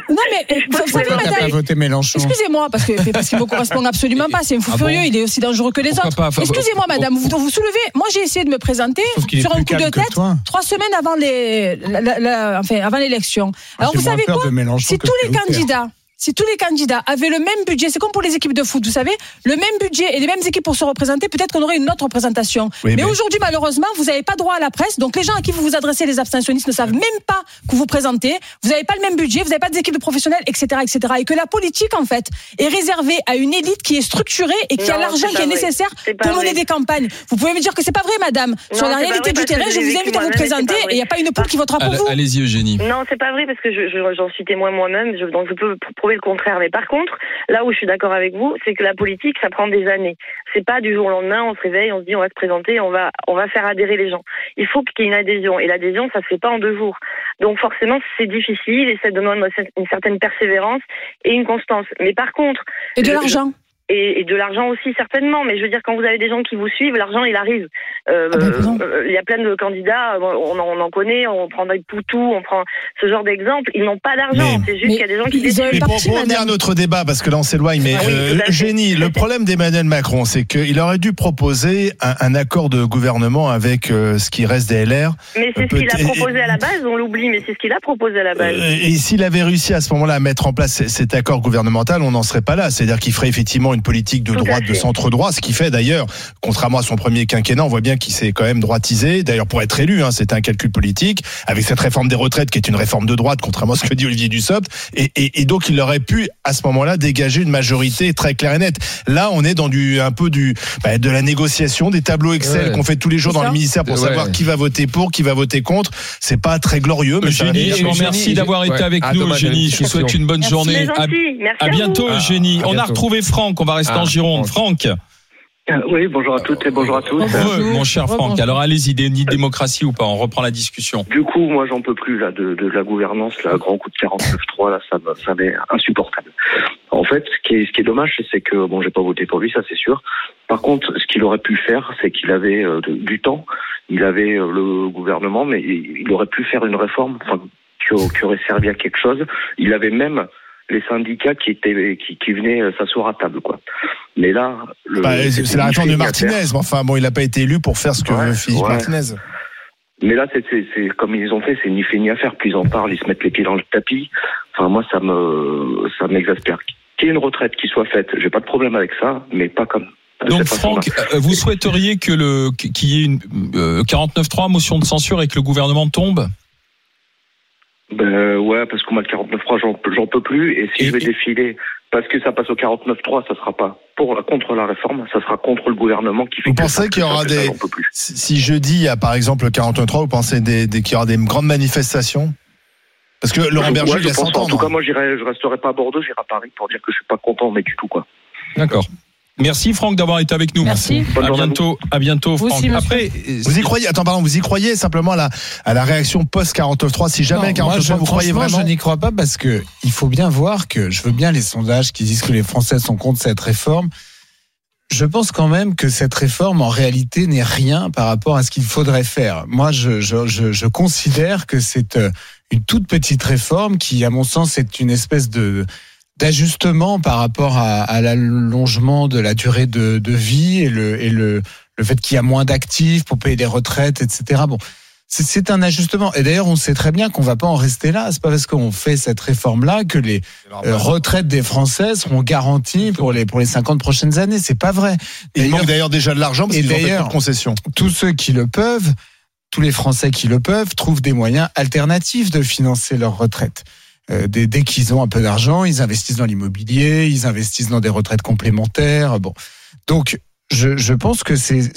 non mais vous savez madame pas voté Mélenchon Excusez-moi, parce que parce qu'il me correspond absolument pas. C'est un fou Ah bon furieux. Il est aussi dangereux que les Pourquoi autres. Enfin, Excusez-moi, madame. Vous vous soulevez. Moi, j'ai essayé de me présenter sur un coup de tête trois semaines avant les, la- la- la- enfin avant l'élection. Alors J'ai vous savez quoi Si que tous les candidats si tous les candidats avaient le même budget, c'est comme pour les équipes de foot, vous savez, le même budget et les mêmes équipes pour se représenter, peut-être qu'on aurait une autre représentation. Oui, mais mais- aujourd'hui, malheureusement, vous n'avez pas droit à la presse. Donc les gens à qui vous vous adressez, les abstentionnistes, ne savent même pas que vous vous présentez. Vous n'avez pas le même budget, vous n'avez pas des équipes de professionnels, etc., etc. Et que la politique, en fait, est réservée à une élite qui est structurée et qui a l'argent qui est vrai. nécessaire pour mener vrai. des campagnes. Vous pouvez me dire que c'est pas vrai, madame. Sur la réalité du terrain, je vous invite à vous présenter et il n'y a pas une poule qui votera pour vous. Allez-y, Eugénie. Non, c'est pas vrai parce que je, je- j'en suis témoin moi-même, donc je peux prouver le contraire. Mais par contre, là où je suis d'accord avec vous, c'est que la politique, ça prend des années. C'est pas du jour au lendemain, on se réveille, on se dit on va se présenter, on va, on va faire adhérer les gens. Il faut qu'il y ait une adhésion et l'adhésion, ça se fait pas en deux jours. Donc forcément, c'est difficile et ça demande une certaine persévérance et une constance. Mais par contre, Et de je- l'argent. Et, et de l'argent aussi certainement. Mais je veux dire, quand vous avez des gens qui vous suivent, l'argent il arrive. Euh, Ah ben, euh, Il y a plein de candidats, euh, on, en- on en connaît, on prend des Poutou, on prend ce genre d'exemple. Ils n'ont pas d'argent. Mais- C'est juste qu'il y a des gens qui ils. Mais pour, revenir à notre débat, parce que là on s'éloigne, mais Ah oui, euh. Génie, le problème d'Emmanuel Macron, c'est qu'il aurait dû proposer un, un accord de gouvernement avec euh, ce qui reste des LR. Mais c'est ce qu'il a proposé à la base, on l'oublie, mais c'est ce qu'il a proposé à la base. Euh, et s'il avait réussi à ce moment-là à mettre en place cet accord gouvernemental, on n'en serait pas là. C'est-à-dire qu'il ferait effectivement une une politique de droite, de centre-droit, ce qui fait d'ailleurs, contrairement à son premier quinquennat, on voit bien qu'il s'est quand même droitisé. D'ailleurs, pour être élu, hein, c'était un calcul politique, avec cette réforme des retraites qui est une réforme de droite, contrairement à ce que dit Olivier Dussopt. Et, et, et donc, il aurait pu, à ce moment-là, dégager une majorité très claire et nette. Là, on est dans du un peu du bah, de la négociation, des tableaux Excel Ouais. qu'on fait tous les jours dans ça. le ministère pour Ouais. savoir qui va voter pour, qui va voter contre. C'est pas très glorieux, mais ça Eugénie, remercie je- d'avoir été ouais. avec Ah, nous, dommage, Eugénie. Je vous souhaite une bonne Merci. journée. À. Merci à bientôt. Ah, Eugénie. à On a retrouvé Franck. On va rester Ah, en Gironde. Franck. Euh, Oui, bonjour à toutes et bonjour à tous. Bonjour. Mon cher Franck. Alors allez-y, dé- ni démocratie ou pas, on reprend la discussion. Du coup, moi, j'en peux plus là de, de la gouvernance, là, grand coup de 49.3, là, ça, ça m'est insupportable. En fait, ce qui est, ce qui est dommage, c'est que bon, j'ai pas voté pour lui, ça c'est sûr. Par contre, ce qu'il aurait pu faire, c'est qu'il avait euh, de- du temps, il avait euh, le gouvernement, mais il, il aurait pu faire une réforme, qui, qui aurait servi à quelque chose. Il avait même les syndicats qui étaient qui, qui venaient euh, s'asseoir à table, quoi. Mais là, le, Bah, c'est la réforme de. Martinez, mais enfin bon, il n'a pas été élu pour faire ce que Ouais, veut Philippe ouais. Martinez. Mais là, c'est, comme ils ont fait, c'est ni fait ni à faire. Plus ils en parlent, ils se mettent les pieds dans le tapis. Enfin, moi, ça me, ça m'exaspère. Qu'il y ait une retraite qui soit faite, j'ai pas de problème avec ça, mais pas comme. de Donc. Franck, euh, vous souhaiteriez que le qu'il y ait une euh, 49.3 motion de censure et que le gouvernement tombe? Ben ouais, parce que moi, le 49.3, j'en, j'en peux plus. Et si Et- je vais et- défiler, parce que ça passe au 49.3, ça sera pas pour contre la réforme, ça sera contre le gouvernement qui fait. Vous pensez ça, qu'il y aura ça, des-. Si si jeudi, il y a par exemple le 43, vous pensez des, des- qu'il y aura des grandes manifestations? Parce que Laurent Ouais, Berger, je il a pense, 100 ans. en tout cas, non moi, j'irai, je resterai pas à Bordeaux, j'irai à Paris pour dire que je suis pas content, mais du tout, quoi. D'accord. Merci Franck d'avoir été avec nous. Merci. Bonne À bientôt, à bientôt Vous Franck. aussi. Après, Vous y croyez? Attends, pardon, vous y croyez simplement à la, à la réaction post 49.3 Si jamais Non, moi, 49.3, je- vous croyez vraiment? Je n'y crois pas parce que il faut bien voir que je veux bien les sondages qui disent que les Français sont contre cette réforme. Je pense quand même que cette réforme, en réalité, n'est rien par rapport à ce qu'il faudrait faire. Moi, je, je, je, je considère que c'est euh, une toute petite réforme qui, à mon sens, est une espèce de d'ajustement par rapport à, à l'allongement de la durée de, de vie et le, et le, le fait qu'il y a moins d'actifs pour payer des retraites, etc. Bon, c'est- un ajustement. Et d'ailleurs, on sait très bien qu'on va pas en rester là. C'est pas parce qu'on fait cette réforme-là que les euh, retraites des Français seront garanties pour les pour les 50 prochaines années. C'est pas vrai. Il D'ailleurs, manque d'ailleurs déjà de l'argent parce Et qu'ils ont fait de concessions. tous ceux qui le peuvent, tous les Français qui le peuvent, trouvent des moyens alternatifs de financer leur retraite. Euh, dès dès qu'ils ont un peu d'argent, ils investissent dans l'immobilier, ils investissent dans des retraites complémentaires. Bon, donc je, je pense que c'est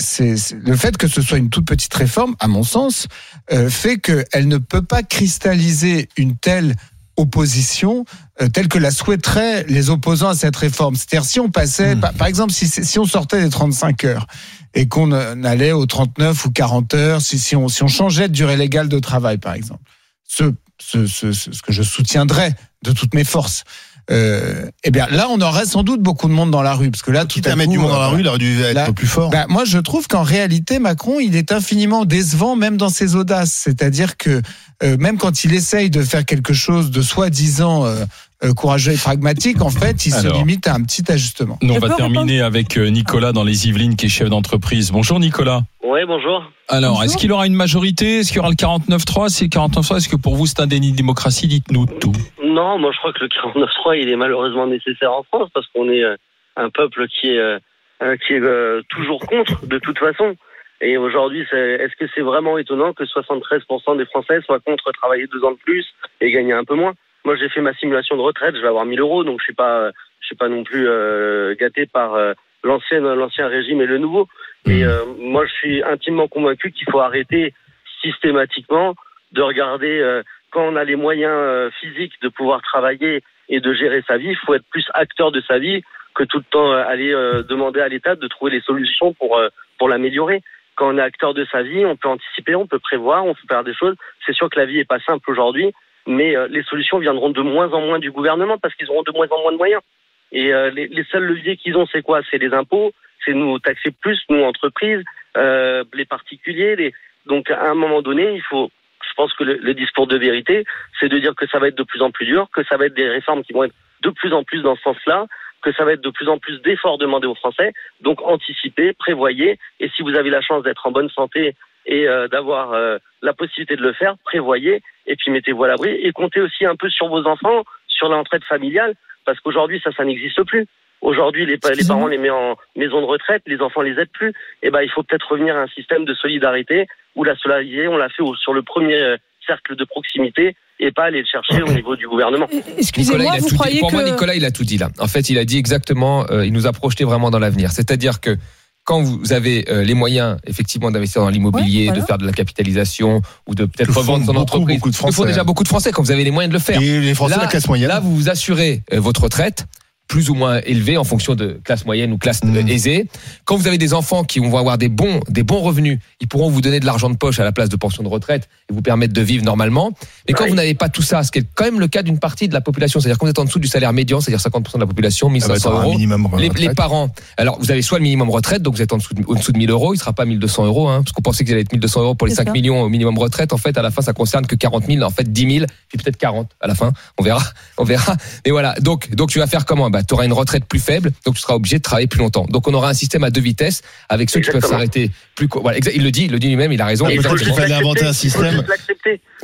le fait que ce soit une toute petite réforme, à mon sens, euh, fait qu'elle ne peut pas cristalliser une telle opposition euh, telle que la souhaiteraient les opposants à cette réforme. C'est-à-dire si on passait, Hmm. par, par exemple, si, si on sortait des 35 heures et qu'on allait aux 39 ou 40 heures, si, si, on, si on changeait de durée légale de travail, par exemple, ce, ce, ce, ce, ce que je soutiendrais de toutes mes forces, euh, eh bien là, on aurait sans doute beaucoup de monde dans la rue, parce que là, tout à coup, du monde euh, dans la voilà. rue, il aurait dû être Là- plus fort. Bah, moi, je trouve qu'en réalité, Macron, il est infiniment décevant, même dans ses audaces. C'est-à-dire que euh, même quand il essaye de faire quelque chose de soi-disant euh, euh, courageux et pragmatique, en fait, il Alors. se limite à un petit ajustement. nous, on Je va terminer avec euh, Nicolas dans les Yvelines qui est chef d'entreprise. Bonjour Nicolas. Ouais, bonjour. Alors, est-ce qu'il aura une majorité? Est-ce qu'il y aura le 49.3 Si le 49.3, est-ce que pour vous c'est un déni de démocratie? Dites-nous tout. Non, moi je crois que le 49.3 il est malheureusement nécessaire en France parce qu'on est euh, un peuple qui est euh, euh, qui est euh, toujours contre de toute façon. Et aujourd'hui, est-ce que c'est vraiment étonnant que 73% des Français soient contre travailler deux ans de plus et gagner un peu moins? Moi, j'ai fait ma simulation de retraite, je vais avoir 1000 euros, donc je suis pas, je suis pas non plus euh, gâté par euh, l'ancien l'ancien régime et le nouveau. Et euh, moi, je suis intimement convaincu qu'il faut arrêter systématiquement de regarder euh, quand on a les moyens euh, physiques de pouvoir travailler et de gérer sa vie, il faut être plus acteur de sa vie que tout le temps euh, aller euh, demander à l'État de trouver les solutions pour euh, pour l'améliorer. Quand on est acteur de sa vie, on peut anticiper, on peut prévoir, on peut faire des choses. C'est sûr que la vie est pas simple aujourd'hui, mais euh, les solutions viendront de moins en moins du gouvernement parce qu'ils auront de moins en moins de moyens. Et euh, les, les seuls leviers qu'ils ont, c'est quoi? C'est les impôts, c'est nous taxer plus, nous entreprises, euh, les particuliers. Les... Donc à un moment donné, il faut, je pense que le, le discours de vérité, c'est de dire que ça va être de plus en plus dur, que ça va être des réformes qui vont être de plus en plus dans ce sens-là, que ça va être de plus en plus d'efforts demandés aux Français. Donc anticipez, prévoyez, et si vous avez la chance d'être en bonne santé et euh, d'avoir euh, la possibilité de le faire, prévoyez, et puis mettez-vous à l'abri, et comptez aussi un peu sur vos enfants, sur l'entraide familiale, parce qu'aujourd'hui ça, ça n'existe plus. Aujourd'hui, les, parents les mettent en maison de retraite, les enfants les aident plus. Et ben, il faut peut-être revenir à un système de solidarité où la solidarité, on l'a fait au- sur le premier euh, cercle de proximité et pas aller le chercher au niveau du gouvernement. Nicolas, Excusez-moi, vous dit. croyez Pour que moi, Nicolas, il a tout dit là. En fait, il a dit exactement, euh, il nous a projeté vraiment dans l'avenir. C'est-à-dire que quand vous avez euh, les moyens, effectivement, d'investir dans l'immobilier, Ouais, voilà. de faire de la capitalisation ou de peut-être revendre son beaucoup, entreprise, beaucoup de font Français. déjà beaucoup de Français quand vous avez les moyens de le faire. Et les Français, Là- la classe moyenne. Là, vous vous assurez euh, votre retraite plus ou moins élevée en fonction de classe moyenne ou classe Mm. euh, aisée. Quand vous avez des enfants qui vont avoir des bons, des bons revenus, ils pourront vous donner de l'argent de poche à la place de pension de retraite et vous permettre de vivre normalement. Mais quand vous n'avez pas tout ça, ce qui est quand même le cas d'une partie de la population, c'est-à-dire quand vous êtes en dessous du salaire médian, c'est-à-dire 50% de la population, Ah bah, 1500 t'auras un euros. minimum Les, retraite. les parents, alors vous avez soit le minimum retraite, donc vous êtes en dessous de, en dessous de 1000 euros, il sera pas 1200 euros, hein, parce qu'on pensait qu'il allait être 1200 euros pour les C'est 5 ça. millions au minimum retraite. En fait, à la fin, ça concerne que 40 000, en fait 10 000, puis peut-être 40 à la fin. On verra, on verra. Mais voilà. Donc, donc tu vas faire comment? Bah, tu auras une retraite plus faible, donc tu seras obligé de travailler plus longtemps. Donc, on aura un système à deux vitesses avec ceux qui peuvent s'arrêter plus. co- Voilà, il le dit, il le dit lui-même, il a raison. Ah, il faut qu'il fallait inventer un Il système.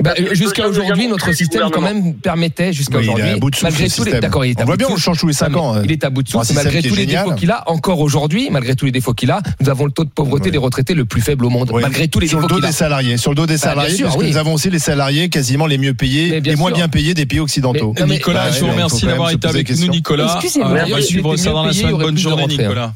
Bah, que les jusqu'à aujourd'hui, notre système quand même permettait jusqu'à il aujourd'hui, à bout de souffle, malgré le tous les, d'accord, il est à On bout voit de souffle. le change tous les 5 Non, ans. Il est à bout de souffle, malgré tous les défauts qu'il a. Encore aujourd'hui, malgré tous les défauts qu'il a, nous avons le taux de pauvreté des retraités le plus faible au monde, malgré tous les sur le défauts dos qu'il a. des salariés, sur le dos des Bah, salariés, sûr, parce que oui. nous avons aussi les salariés quasiment les mieux payés, les moins sûr. bien payés des pays occidentaux. Mais- non, mais- Nicolas, Bah, je vous il remercie d'avoir été avec nous. Nicolas. Excusez-moi. On va suivre ça dans la semaine. Bonne journée. Nicolas.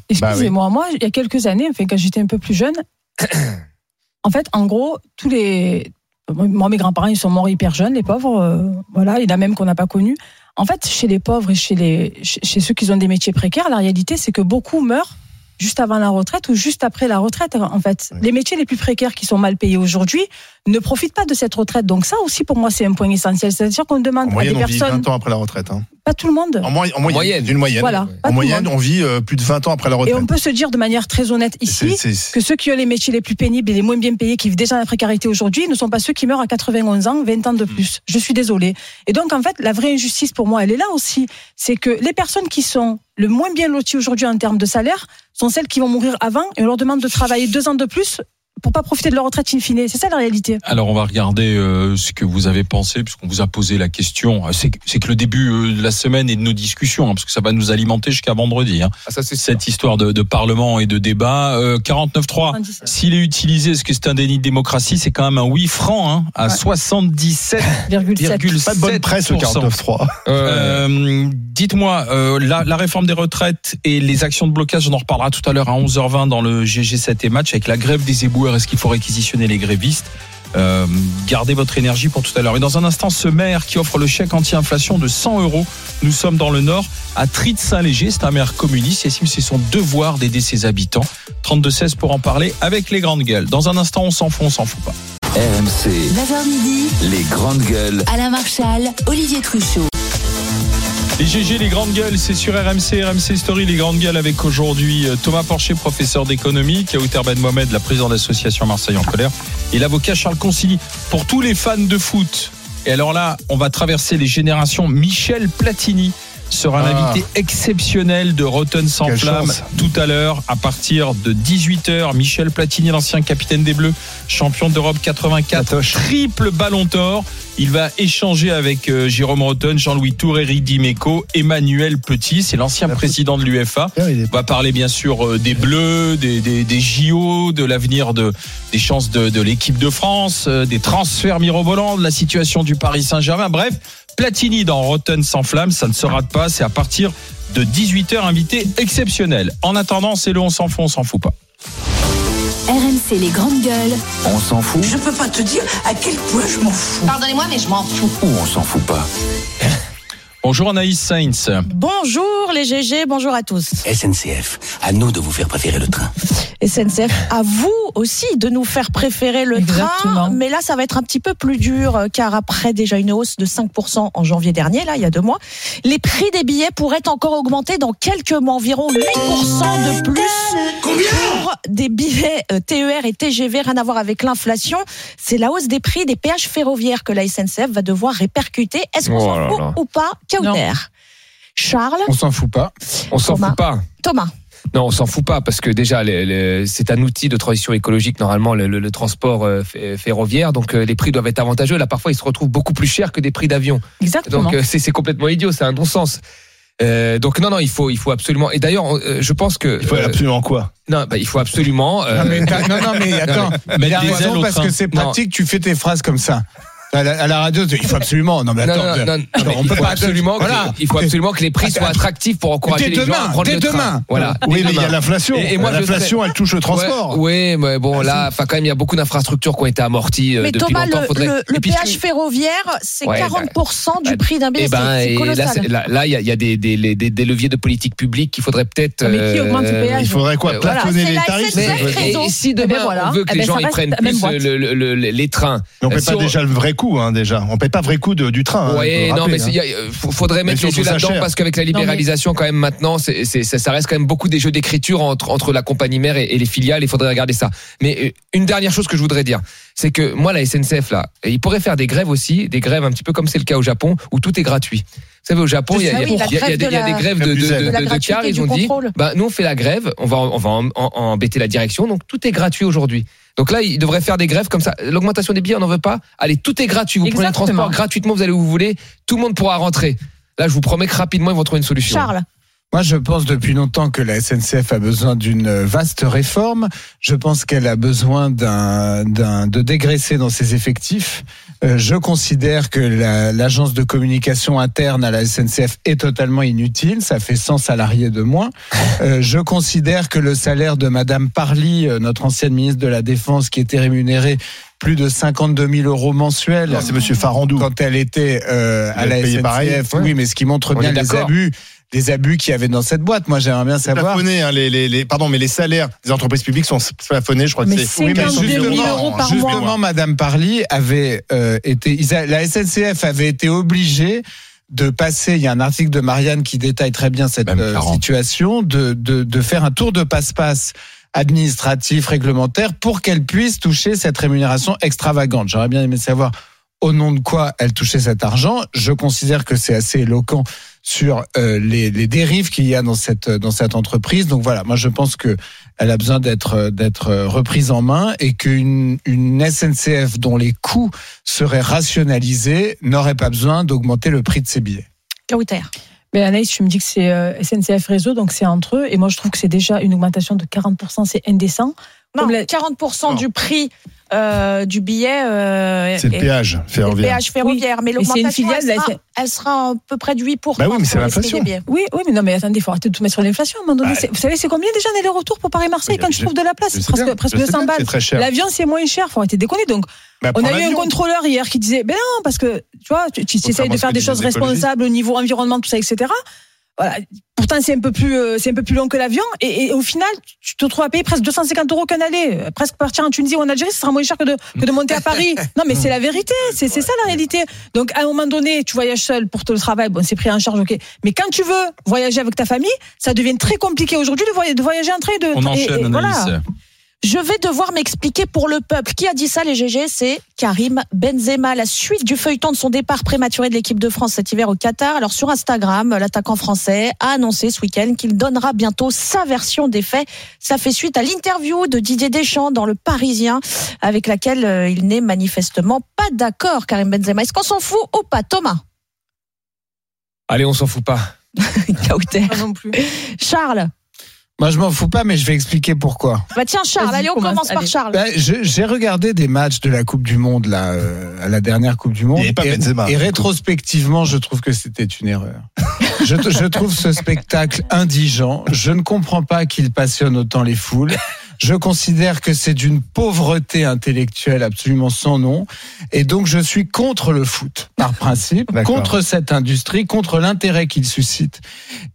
Moi, il y a quelques années, enfin, quand j'étais un peu plus jeune, en fait, en gros, tous les. Moi, mes grands-parents, ils sont morts hyper jeunes, les pauvres. euh, voilà, il y en a même qu'on n'a pas connus. En fait, chez les pauvres et chez, les, chez ceux qui ont des métiers précaires, la réalité, c'est que beaucoup meurent juste avant la retraite ou juste après la retraite. En fait, Oui. les métiers les plus précaires qui sont mal payés aujourd'hui ne profitent pas de cette retraite. Donc ça aussi, pour moi, c'est un point essentiel. C'est-à-dire qu'on En demande à des moyenne, on vit personnes, 20 ans après la retraite. hein. pas tout le monde, En, moy- en moyenne, moyenne. d'une moyenne. voilà, En moyenne, on vit euh, plus de 20 ans après la Et retraite. on peut se dire de manière très honnête ici, que ceux qui ont les métiers les plus pénibles et les moins bien payés, qui vivent déjà dans la précarité aujourd'hui, ne sont pas ceux qui meurent à 91 ans, 20 ans de plus. Je suis désolée. Et donc, en fait, la vraie injustice pour moi, elle est là aussi. C'est que les personnes qui sont le moins bien loties aujourd'hui en termes de salaire sont celles qui vont mourir avant et on leur demande de travailler deux ans de plus pour pas profiter de leur retraite in fine. C'est ça la réalité. Alors on va regarder euh, ce que vous avez pensé, puisqu'on vous a posé la question. Euh, C'est que- le début euh, de la semaine et de nos discussions, hein, parce que ça va nous alimenter jusqu'à vendredi. Hein. Ah, ça, c'est sûr. Cette histoire de, de parlement et de débat. Euh, 49.3, s'il est utilisé, est-ce que c'est un déni de démocratie? C'est quand même un oui franc, hein, à Ouais. 77,7%. Pas de bonne presse, le 49.3. Euh, Dites-moi, euh, la, la réforme des retraites et les actions de blocage, on en reparlera tout à l'heure à 11h20 dans le GG7 et match avec la grève des éboueurs. Est-ce qu'il faut réquisitionner les grévistes euh, Gardez votre énergie pour tout à l'heure. Et dans un instant, ce maire qui offre le chèque anti-inflation de 100 euros. Nous sommes dans le Nord, à Trid-Saint-Léger. C'est un maire communiste. Il estime que c'est son devoir d'aider ses habitants. 32-16 pour en parler avec les grandes gueules. Dans un instant, on s'en fout, on s'en fout pas. RMC, 9h midi, les grandes gueules. Alain Marchal, Olivier Truchot. Les GG, les grandes gueules, c'est sur RMC, RMC Story, les grandes gueules avec aujourd'hui euh, Thomas Porcher, professeur d'économie, Kaouter Ben Mohamed, la présidente de l'association Marseille en colère, et l'avocat Charles Consigny. Pour tous les fans de foot, et alors là, on va traverser les générations, Michel Platini sera Ah. l'invité exceptionnel de Rotten sans Quelle flamme chance. tout à l'heure à partir de 18h. Michel Platini, l'ancien capitaine des Bleus, champion d'Europe 84, triple ballon d'or. Il va échanger avec euh, Jérôme Rotten, Jean-Louis Tour, Eric Dimeco, Emmanuel Petit, c'est l'ancien président de l'UFA. On va parler bien sûr euh, des Bleus, des, des, des JO, de l'avenir de, des chances de, de l'équipe de France, euh, des transferts mirobolants, de la situation du Paris Saint-Germain. Bref, Platini dans Rotten sans flamme, ça ne se rate pas. C'est à partir de 18h, invité exceptionnel. En attendant, c'est le on s'en fout, on s'en fout pas. RMC les grandes gueules. On s'en fout Je peux pas te dire à quel point je m'en fous. Pardonnez-moi, mais je m'en fous. ou on s'en fout pas Bonjour Anaïs Sainz. Bonjour les GG, bonjour à tous. SNCF, à nous de vous faire préférer le train. SNCF, à vous aussi de nous faire préférer le train. Mais là, ça va être un petit peu plus dur, euh, car après déjà une hausse de 5% en janvier dernier, là, il y a deux mois, les prix des billets pourraient encore augmenter dans quelques mois, environ 8% de plus. Combien pour des billets euh, TER et TGV, rien à voir avec l'inflation. C'est la hausse des prix des péages ferroviaires que la SNCF va devoir répercuter. Est-ce qu'on Oh s'en fout ou pas Kauter Charles On s'en fout pas. On s'en Thomas. fout pas. Thomas Non, on s'en fout pas parce que déjà, c'est un outil de transition écologique normalement le, le- le transport euh, f- ferroviaire. Donc euh, les prix doivent être avantageux. Là, parfois, ils se retrouvent beaucoup plus chers que des prix d'avion. Exactement. Donc euh, c'est complètement idiot, c'est un non-sens. Euh, donc non, non, il faut, il faut absolument. Et d'ailleurs, euh, je pense que Il faut euh, absolument quoi? non, bah, il faut absolument. euh, Non mais, non, non, mais attends, mais raison parce train. que c'est Non. pratique, tu fais tes phrases comme ça. À la, à la radio, il faut absolument. Non mais non, attends, non, non, non, attends, mais on il peut faut pas absolument, que, Voilà. il faut absolument que les prix soient attractifs pour encourager Dès les gens demain, à prendre dès le train. demain. Voilà. Oui, dès mais il y a demain. l'inflation. Et- et moi, L'inflation, elle touche le transport. Ouais, oui, mais bon, là, enfin, quand même, il y a beaucoup d'infrastructures qui ont été amorties euh, Mais depuis Thomas, longtemps. le, Faudrait- le- Et le puis, péage ferroviaire, c'est Ouais, 40% du bah, prix d'un billet. Eh ben, c'est- c'est et là, il y a, il y a des, des, des, des leviers de politique publique qu'il faudrait peut-être. Ah, mais qui augmente le péage Il faudrait quoi Euh, voilà, Plafonner les tarifs Et, si Eh ben demain voilà. on veut que Eh les ben, gens prennent plus boîte. le- le- le- les trains, Mais on euh, paie si pas déjà le vrai coût, hein, déjà. On paie pas vrai coût de- du train. hein, non, rappeler, mais il euh, faudrait mettre les surtout yeux ça là-dedans parce qu'avec la libéralisation, quand même, maintenant, c'est, c'est- ça, ça reste quand même beaucoup des jeux d'écriture entre, entre la compagnie mère et, et les filiales. Il faudrait regarder ça. Mais euh, une dernière chose que je voudrais dire, c'est que moi, la SNCF, là, il pourrait faire des grèves aussi, des grèves un petit peu comme c'est le cas au Japon, où tout est gratuit. Vous savez, au Japon, il y a, il y a- oui, la il y a- il y a grève des- il y a de des la- grèves de, de, De de, la de- de gratuité cars. Ils ont dit, bah, nous, on fait la grève, on va, on va en- en- embêter la direction, donc tout est gratuit aujourd'hui. Donc là, ils devraient faire des grèves comme ça. L'augmentation des billets, on n'en veut pas. Allez, tout est gratuit. Vous prenez le Exactement. transport gratuitement, vous allez où vous voulez. Tout le monde pourra rentrer. Là, je vous promets que rapidement, ils vont trouver une solution. Charles, Moi, je pense depuis longtemps que la SNCF a besoin d'une vaste réforme. Je pense qu'elle a besoin d'un, de dégraisser dans ses effectifs. Euh, je considère que la- l'agence de communication interne à la SNCF est totalement inutile. Ça fait 100 salariés de moins. Euh, je considère que le salaire de Madame Parly, euh, notre ancienne ministre de la Défense, qui était rémunérée plus de 52 000 euros mensuels. C'est Monsieur Farandou. Quand elle était euh, à la SNCF, pareil. oui, mais ce qui montre On bien les abus, les abus qu'il y avait dans cette boîte. Moi, j'aimerais bien savoir. Plafonné, hein, les, les, les- pardon, mais les salaires des entreprises publiques sont plafonnés, je crois Mais que c'est. 52 000 justement, euros par mois. Justement, Madame Parly avait euh, été, la SNCF avait été obligée de passer, il y a un article de Marianne qui détaille très bien cette euh, 40. situation, de, de, de faire un tour de passe-passe administratif, réglementaire, pour qu'elle puisse toucher cette rémunération extravagante. J'aurais bien aimé savoir au nom de quoi elle touchait cet argent. Je considère que c'est assez éloquent sur euh, les, les dérives qu'il y a dans cette dans cette entreprise. Donc voilà, moi je pense que elle a besoin d'être d'être reprise en main et qu'une une SNCF dont les coûts seraient rationalisés n'aurait pas besoin d'augmenter le prix de ses billets. Kauter. Mais Anaïs, tu me dis que c'est euh, SNCF Réseau, donc c'est entre eux. Et moi, je trouve que c'est déjà une augmentation de 40%, c'est indécent. Non, la- 40% du prix euh, du billet. euh, C'est le péage c'est le ferroviaire. péage ferroviaire. Mais Mais c'est une l'augmentation, filiale elle, de la elle sera à peu près de 8%. Bah oui, mais c'est l'inflation. Oui, oui, mais non, mais attendez, il faut arrêter de tout mettre sur l'inflation à un moment donné. Bah, vous savez, c'est combien déjà l'aller-retour pour Paris-Marseille Oui, quand je tu trouves de la place? C'est bien, presque, presque je sais 200 bien, balles. c'est très cher. L'avion, c'est moins cher, faut arrêter de déconner. Donc, Bah, on a eu un contrôleur hier qui disait, ben non, parce que, tu vois, tu, tu essayes de faire des choses responsables au niveau environnement, tout ça, etc. Voilà. Pourtant, c'est un peu plus, euh, c'est un peu plus long que l'avion. Et, et au final, tu te retrouves à payer presque 250 euros qu'un aller. Presque partir en Tunisie ou en Algérie, ce sera moins cher que de, que de monter à Paris. Non, mais c'est la vérité. C'est, ça la réalité. Donc, à un moment donné, tu voyages seul pour le travail. Bon, c'est pris en charge, ok. Mais quand tu veux voyager avec ta famille, ça devient très compliqué aujourd'hui de voyager, en train de. On et- enchaîne, et voilà. Je vais devoir m'expliquer pour le peuple. Qui a dit ça, les GG C'est Karim Benzema. La suite du feuilleton de son départ prématuré de l'équipe de France cet hiver au Qatar. Alors, sur Instagram, l'attaquant français a annoncé ce week-end qu'il donnera bientôt sa version des faits. Ça fait suite à l'interview de Didier Deschamps dans Le Parisien, avec laquelle euh, il n'est manifestement pas d'accord, Karim Benzema. Est-ce qu'on s'en fout ou pas, Thomas? Allez, on s'en fout pas. Kauter. Pas non plus. Charles Moi, je m'en fous pas, mais je vais expliquer pourquoi. Bah tiens, Charles, allez, on commence, commence par allez. Charles. Je- J'ai regardé des matchs de la Coupe du Monde là, euh, à la dernière Coupe du Monde. Pas et, Benzema. et rétrospectivement, je trouve que c'était une erreur. je, je trouve ce spectacle indigent. Je ne comprends pas qu'il passionne autant les foules. Je considère que c'est d'une pauvreté intellectuelle absolument sans nom. Et donc, je suis contre le foot, par principe, contre cette industrie, contre l'intérêt qu'il suscite.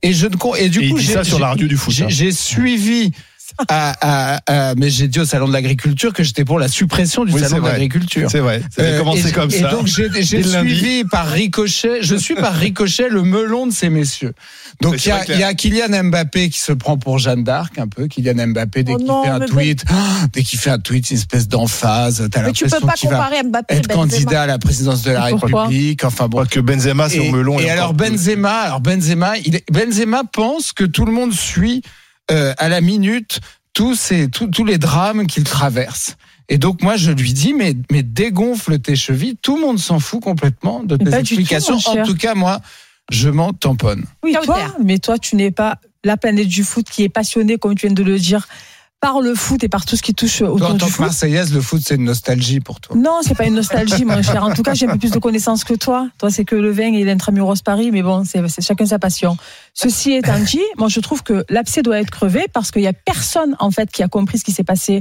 Et, je ne, et du Et coup, dit j'ai- ça sur j'ai- la radio du foot, j'ai- hein. J'ai suivi à, à- à- mais j'ai dit au salon de l'agriculture que j'étais pour la suppression du Oui, salon de l'agriculture. C'est vrai. Ça avait Euh, commencé et- comme et ça. donc j'ai lundi. suivi par ricochet, je suis par ricochet le melon de ces messieurs. Donc il y, a, y a Kylian Mbappé qui se prend pour Jeanne d'Arc un peu. Kylian Mbappé dès Oh qu'il fait un mais tweet, ah, dès qu'il fait un tweet, une espèce d'emphase. T'as Mais tu peux l'impression pas qu'il va comparer Mbappé et être Benzema. candidat à la présidence de la République. Enfin bon. Je crois que Benzema, c'est Et, au melon. et alors. Benzema, alors Benzema, il est- Benzema pense que tout le monde suit euh, à la minute tous ces tous, tous les drames qu'il traverse. Et donc moi je lui dis mais mais dégonfle tes chevilles, tout le monde s'en fout complètement de Mais tes tout, explications. en tout cas moi je m'en tamponne. Oui, toi, mais toi, tu n'es pas la planète du foot qui est passionnée, comme tu viens de le dire, par le foot et par tout ce qui touche autour en tant que. Marseillaise, le foot, c'est une nostalgie pour toi. Non, c'est pas une nostalgie, mon cher. En tout cas, j'ai un peu plus de connaissances que toi. Toi, c'est que le vin et l'intramuros Paris, mais bon, c'est c'est chacun sa passion. Ceci étant dit, moi, je trouve que l'abcès doit être crevé parce qu'il y a personne, en fait, qui a compris ce qui s'est passé.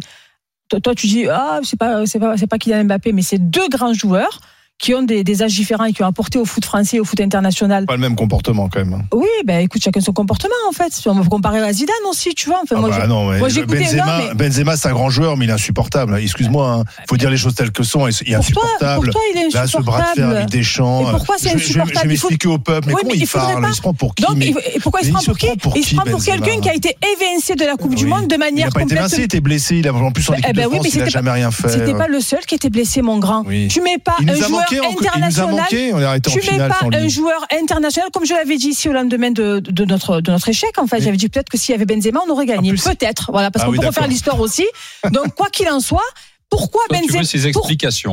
Toi, toi, tu dis, ah, c'est pas, c'est pas, c'est pas Kylian Mbappé, mais c'est deux grands joueurs qui ont des, des âges différents et qui ont apporté au foot français et au foot international. Pas le même comportement quand même. hein. Oui, ben écoute, chacun son comportement en fait. On peut comparer à Zidane aussi, tu vois. Enfin, Ah moi, bah non, moi, écouté- Benzema, non, mais- Benzema c'est un grand joueur, mais il est insupportable. Excuse-moi, hein. faut dire les choses telles que sont. Il est Pour toi, insupportable. toi, il est Là, ce bras de fer insupportable. avec Deschamps. Et pourquoi c'est insupportable Je vais Il faut- m'expliquer au peuple. Mais Oui, comment mais il il parle? pas- Il se prend pour qui mais- il- et pourquoi il se prend pour qui? Il se prend pour quelqu'un qui a été évincé de la Coupe du. Monde de Il manière n'a pas été complètement. évincé, il était blessé. Il a en plus en Ben, équipe ben de oui, France, il n'a jamais rien fait. C'était pas le seul qui était blessé, mon grand. Tu mets pas Il un joueur manqué, en- il nous a international. manqué, on est arrêté en tu mets pas un joueur international, comme je l'avais dit ici au lendemain de, de notre de notre échec. En fait, j'avais dit peut-être que s'il y avait Benzema, on aurait gagné. Peut-être, voilà, parce Ah qu'on oui, peut refaire l'histoire aussi. Donc quoi qu'il en soit, pourquoi Toi, tu Benzema veux ses pour-.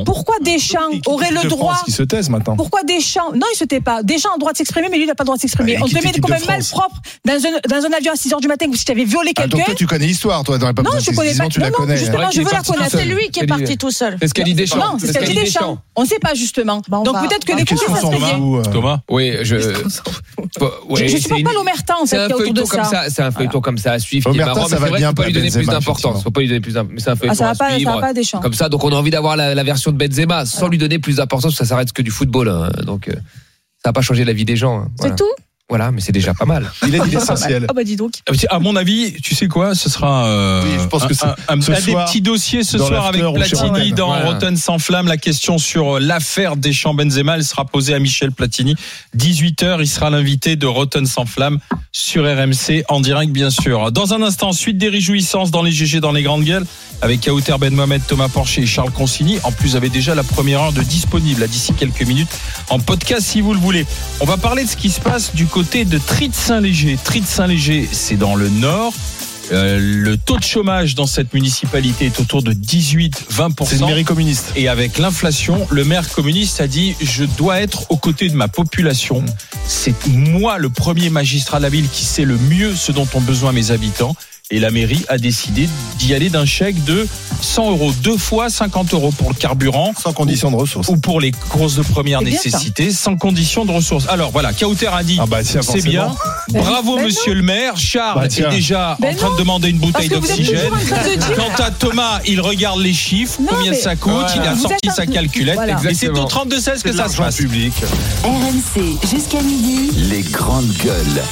Pourquoi Deschamps aurait le droit Qui se taise maintenant. pourquoi Deschamps Non, il se tait pas. Deschamps a le droit de s'exprimer, mais lui, il n'a pas le droit de s'exprimer. Ouais, On te met de un France. malpropre dans un, dans un avion à 6 h du matin, comme si tu avais violé Ah, donc quelqu'un. toi, tu connais l'histoire, toi, t'aurais pas Non, je de connais pas. tu la Non, non, connais. justement, je veux la connaître. C'est lui qui est parti tout seul. C'est ce qu'a dit Deschamps. Non, c'est ce qu'a dit Deschamps. On ne sait pas justement. Donc bah, peut-être que bah, les Qu'est-ce coups, ça fout euh Thomas Oui, je. Je, c'est supporte pas l'omerta en C'est fait un qu'il y a autour de feuilleton comme ça. c'est un feuilleton comme ça à suivre qui est Omerta, marrant, ça va c'est bien faut pas lui donner plus d'importance. Faut pas lui donner plus d'im- mais c'est un Ah, feuilleton à suivre. Deschamps. Comme ça, donc on a envie d'avoir la, la version de Benzema sans lui donner plus d'importance, ça s'arrête que du football. hein. Donc euh, ça va pas changer la vie des gens. hein. Voilà. C'est tout Voilà, mais c'est déjà pas mal. Il a dit l'essentiel. Ah bah dis donc. À mon avis, tu sais quoi Ce sera euh, Oui, je pense un, que c'est- un- un- ce un des soir, petits dossiers ce soir avec Platini dans Voilà. Rotten sans flamme. La question sur euh, l'affaire Deschamps Benzema, elle sera posée à Michel Platini. 18h, il sera l'invité de Rotten sans flamme sur RMC en direct bien sûr. Dans un instant, suite des réjouissances dans les GG dans les grandes gueules avec Kauter Ben Mohamed, Thomas Porcher et Charles Consigny. En plus, vous avez déjà la première heure de disponible d'ici quelques minutes en podcast si vous le voulez. On va parler de ce qui se passe du côté de Tritte-Saint-Léger. Tritte-Saint-Léger, c'est dans le nord. Euh, le taux de chômage dans cette municipalité est autour de 18-20%. C'est une mairie communiste. Et avec l'inflation, le maire communiste a dit je dois être aux côtés de ma population. C'est moi le premier magistrat de la ville qui sait le mieux ce dont ont besoin mes habitants. Et la mairie a décidé d'y aller d'un chèque de 100 euros, deux fois 50 euros pour le carburant. Sans condition de ressources. Ou pour les courses de première nécessité, sans condition de ressources. Alors voilà, Kauter a dit Ah bah c'est bien. Bravo Ben monsieur le maire. Charles Bah est déjà Ben en train non. de demander une bouteille d'oxygène. Quant à Thomas, il regarde les chiffres, Non, combien mais- ça coûte, il a Vous sorti sa calculette. Voilà. Et c'est au Exactement. 32 16 que ça se passe. public. RMC jusqu'à midi. Les grandes gueules.